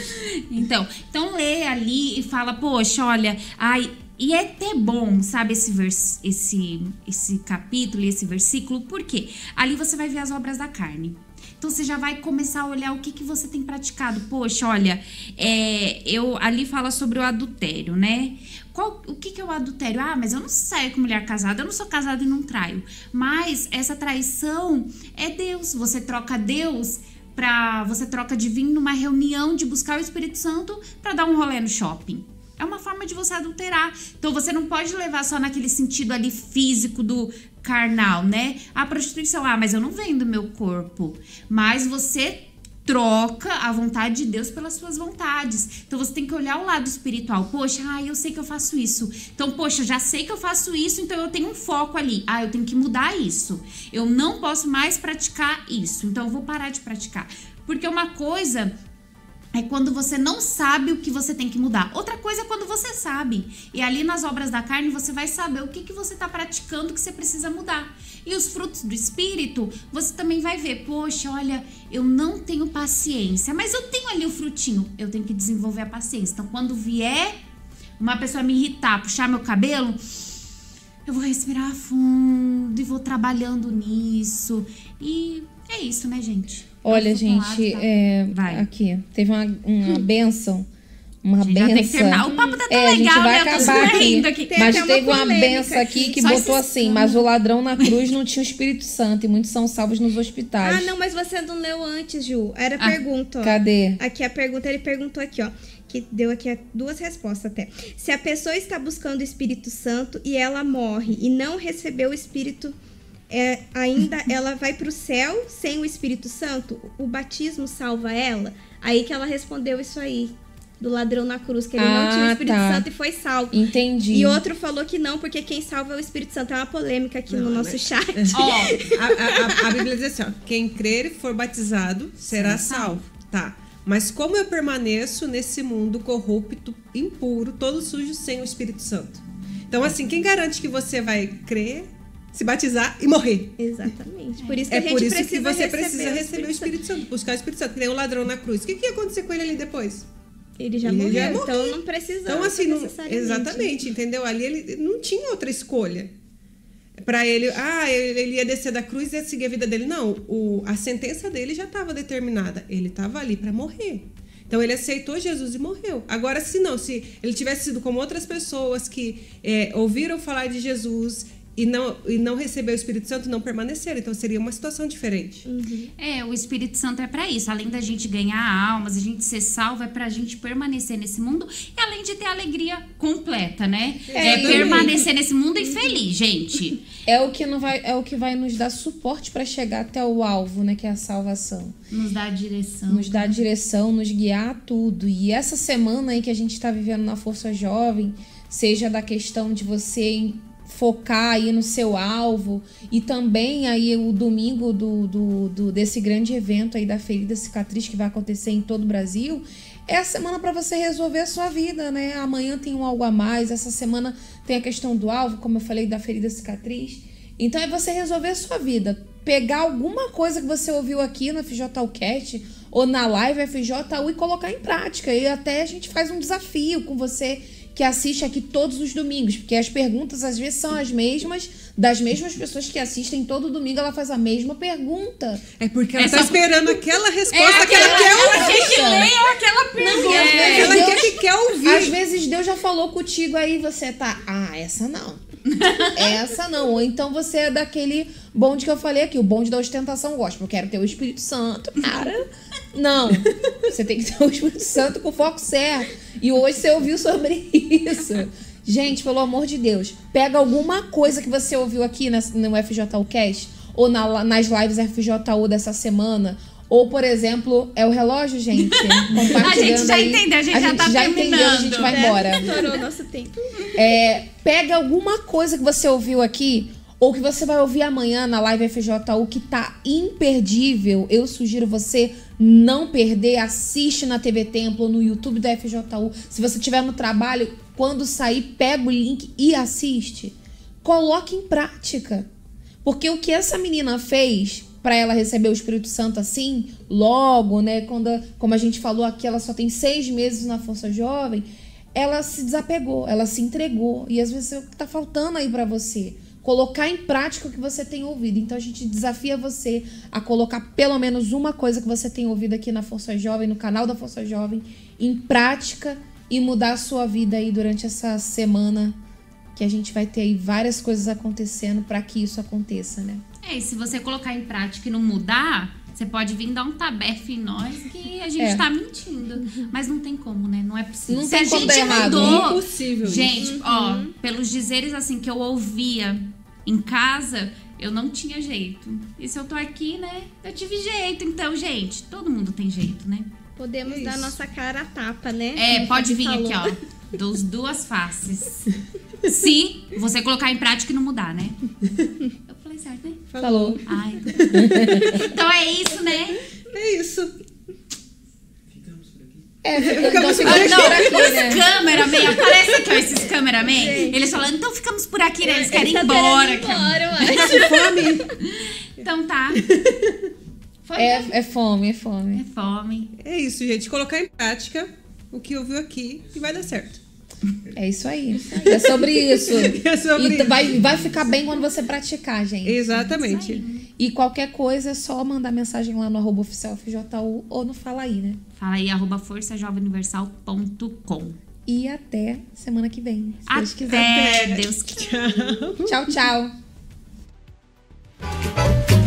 Speaker 3: Então, então lê ali e fala, poxa, olha, ai, e é até bom, sabe, esse, vers esse, esse capítulo e esse versículo, por quê? Ali você vai ver as obras da carne. Então você já vai começar a olhar o que, que você tem praticado. Poxa, olha, é, eu ali fala sobre o adultério, né? Qual, o que, que é o adultério? Ah, mas eu não saio com mulher casada, eu não sou casada e não traio. Mas essa traição é Deus. Você troca Deus para você troca de vir numa reunião de buscar o Espírito Santo para dar um rolê no shopping. É uma forma de você adulterar. Então você não pode levar só naquele sentido ali físico do carnal, né? A prostituição, ah, mas eu não vendo meu corpo. Mas você troca a vontade de Deus pelas suas vontades. Então você tem que olhar o lado espiritual. Poxa, ah, eu sei que eu faço isso. Então, poxa, já sei que eu faço isso, então eu tenho um foco ali. Ah, eu tenho que mudar isso. Eu não posso mais praticar isso. Então eu vou parar de praticar. Porque uma coisa é quando você não sabe o que você tem que mudar. Outra coisa é quando você sabe. E ali nas obras da carne você vai saber o que, que você está praticando que você precisa mudar. E os frutos do espírito, você também vai ver, poxa, olha, eu não tenho paciência, mas eu tenho ali o frutinho. Eu tenho que desenvolver a paciência. Então, quando vier uma pessoa me irritar, puxar meu cabelo, eu vou respirar fundo e vou trabalhando nisso. E é isso, né, gente?
Speaker 2: Olha, gente,
Speaker 3: lado, tá?
Speaker 2: é,
Speaker 3: Vai.
Speaker 2: aqui, teve uma, uma <laughs> benção. Uma
Speaker 3: tem que terminar.
Speaker 2: benção.
Speaker 3: O papo tá tão
Speaker 2: É, a gente
Speaker 3: legal,
Speaker 2: vai
Speaker 3: né? Eu tô
Speaker 2: acabar aqui.
Speaker 3: rindo aqui.
Speaker 6: Tem
Speaker 2: Mas
Speaker 6: uma
Speaker 2: teve uma
Speaker 6: polêmica
Speaker 2: benção aqui
Speaker 6: aqui.
Speaker 2: que
Speaker 3: Só
Speaker 2: botou
Speaker 3: esses
Speaker 2: assim, mas o ladrão na cruz não tinha o Espírito Santo e muitos são salvos nos hospitais.
Speaker 6: Ah, não, mas você não leu antes, Ju. Era a
Speaker 3: Ah,
Speaker 6: pergunta, ó.
Speaker 2: Cadê?
Speaker 6: Aqui a pergunta, ele perguntou aqui, ó. que deu aqui duas respostas até. Se a pessoa está buscando o Espírito Santo e ela morre e não recebeu o Espírito é, ainda <laughs> ela vai para o céu sem o Espírito Santo? O batismo salva ela? Aí que ela respondeu isso aí. Do ladrão na cruz, que ele não tinha o
Speaker 2: Ah,
Speaker 6: Espírito
Speaker 2: tá.
Speaker 6: Santo e foi salvo.
Speaker 2: Entendi.
Speaker 6: E outro falou que não, porque quem salva é o Espírito Santo. É uma polêmica aqui no nosso chat. <laughs>
Speaker 3: Ó,
Speaker 5: A, a- a- Bíblia diz assim, ó, quem crer e for batizado será
Speaker 3: Será
Speaker 5: salvo. Tá. Mas como eu permaneço nesse mundo corrupto, impuro, todo sujo, sem o Espírito Santo? Então, assim, quem garante que você vai crer, se batizar e morrer?
Speaker 6: Exatamente. Por isso que
Speaker 5: É
Speaker 6: a gente
Speaker 5: por isso
Speaker 6: precisa
Speaker 5: que você
Speaker 6: receber
Speaker 5: precisa receber o Espírito Santo, buscar o Espírito Santo. Que nem o ladrão na cruz. O que, que ia acontecer com ele ali depois?
Speaker 6: Ele já
Speaker 5: Ele
Speaker 6: morreu,
Speaker 5: já
Speaker 6: então não precisa.
Speaker 5: Então, assim, não- exatamente, entendeu? Ali ele não tinha outra escolha. Pra ele, ah, ele, ele ia descer da cruz e ia seguir a vida dele. Não, o, a sentença dele já estava determinada. Ele estava ali para morrer. Então ele aceitou Jesus e morreu. Agora, se não, se ele tivesse sido como outras pessoas que é, ouviram falar de Jesus e não, e não receber o Espírito Santo, não permaneceram. Então seria uma situação diferente.
Speaker 3: É, o Espírito Santo é pra isso. Além da gente ganhar almas, a gente ser salvo, é pra gente permanecer nesse mundo e além de ter a alegria completa, né? É,
Speaker 2: É,
Speaker 3: permanecer nesse mundo e feliz, gente. <laughs>
Speaker 2: É o que não vai, é o que vai nos dar suporte para chegar até o alvo, né, que é a salvação.
Speaker 3: Nos dá a direção.
Speaker 2: Nos dar direção, nos guiar a tudo. E essa semana aí que a gente está vivendo na Força Jovem, seja da questão de você focar aí no seu alvo e também aí o domingo do, do, do- desse grande evento aí da ferida cicatriz que vai acontecer em todo o Brasil é a semana para você resolver a sua vida, né? Amanhã tem um algo a mais, essa semana tem a questão do alvo, como eu falei da ferida cicatriz. Então é você resolver a sua vida. Pegar alguma coisa que você ouviu aqui no FJUcast ou na live FJU e colocar em prática. E até a gente faz um desafio com você que assiste aqui todos os domingos, porque as perguntas às vezes são as mesmas, das mesmas pessoas que assistem todo domingo, ela faz a mesma pergunta.
Speaker 5: É porque ela
Speaker 3: É
Speaker 5: tá
Speaker 3: só-
Speaker 5: esperando aquela
Speaker 3: É
Speaker 5: resposta que ela
Speaker 3: aquela,
Speaker 5: quer
Speaker 3: ela
Speaker 5: ouvir.
Speaker 3: quer que leia aquela pergunta.
Speaker 2: às vezes
Speaker 5: Ela
Speaker 2: Deus-
Speaker 5: quer que quer ouvir.
Speaker 2: Às vezes Deus já falou contigo aí você tá, ah, essa não. <laughs> essa não. Ou então você é daquele bonde que eu falei aqui, o bonde da ostentação gospel. Eu quero ter o Espírito Santo, cara. Não. Você tem que ter o Espírito Santo com o foco certo. E hoje você ouviu sobre isso. Gente, pelo amor de Deus, pega alguma coisa que você ouviu aqui na- no FJU Cast ou na- nas lives FJU dessa semana. Ou, por exemplo, é o relógio, gente. <laughs> Compartilhando
Speaker 3: já
Speaker 2: aí.
Speaker 3: entendeu, a gente já tá
Speaker 2: já entendeu, a gente
Speaker 3: terminando.
Speaker 2: vai embora.
Speaker 6: Estourou o nosso tempo.
Speaker 2: É, pega alguma coisa que você ouviu aqui ou que você vai ouvir amanhã na live FJU que tá imperdível. Eu sugiro você não perder, assiste na TV Templo, no YouTube da FJU. Se você estiver no trabalho, quando sair, pega o link e assiste. Coloque em prática. Porque o que essa menina fez para ela receber o Espírito Santo assim, logo, né? Quando, como a gente falou aqui, ela só tem seis meses na Força Jovem, ela se desapegou, ela se entregou. E às vezes é o que tá faltando aí para você. Colocar em prática o que você tem ouvido. Então a gente desafia você a colocar pelo menos uma coisa que você tem ouvido aqui na Força Jovem, no canal da Força Jovem, em prática e mudar a sua vida aí durante essa semana que a gente vai ter aí várias coisas acontecendo para que isso aconteça, né?
Speaker 3: É, e se você colocar em prática e não mudar, você pode vir dar um tabefe em nós que a gente
Speaker 2: É.
Speaker 3: tá mentindo. Mas não tem como, né? Não é possível.
Speaker 2: Não
Speaker 3: se
Speaker 2: tem
Speaker 3: a
Speaker 2: como
Speaker 3: gente mudou,
Speaker 5: Impossível. isso.
Speaker 3: Gente, ó, pelos dizeres assim que eu ouvia em casa, eu não tinha jeito. E se eu tô aqui, né? Eu tive jeito. Então, gente, todo mundo tem jeito, né?
Speaker 6: Podemos
Speaker 5: É
Speaker 6: dar
Speaker 5: isso.
Speaker 6: nossa cara a tapa, né?
Speaker 3: É,
Speaker 6: Como
Speaker 3: pode vir
Speaker 6: falou.
Speaker 3: aqui, ó. <laughs> Dos duas faces. Se você colocar em prática e não mudar, né? <laughs> Eu falei certo, né?
Speaker 2: Falou.
Speaker 3: Ai. <laughs> então é isso, né?
Speaker 5: É isso.
Speaker 2: É, fica, então ficamos
Speaker 3: não,
Speaker 2: por aqui,
Speaker 3: os
Speaker 2: né?
Speaker 3: cameraman, aparece aqui, ó, esses cameraman. Eles falando, então ficamos por aqui, né? Eles querem ir
Speaker 6: Tá
Speaker 3: embora.
Speaker 6: querendo ir embora, ué. <laughs>
Speaker 3: Então tá. Foi
Speaker 2: É, é fome, é fome.
Speaker 3: É fome.
Speaker 5: É isso, gente. Colocar em prática o que ouviu aqui e vai dar certo.
Speaker 2: É isso aí. É sobre isso. <laughs>
Speaker 5: é sobre
Speaker 2: e
Speaker 5: isso.
Speaker 2: Vai, vai ficar bem quando você praticar, gente.
Speaker 5: Exatamente.
Speaker 2: É e qualquer coisa é só mandar mensagem lá no arroba oficial FJU ou no Fala aí, né?
Speaker 3: Fala aí, arroba forçajovemuniversal.com.
Speaker 2: E até semana que vem. Se até, Deus quiser.
Speaker 3: Até. Deus.
Speaker 5: Tchau,
Speaker 2: tchau. tchau.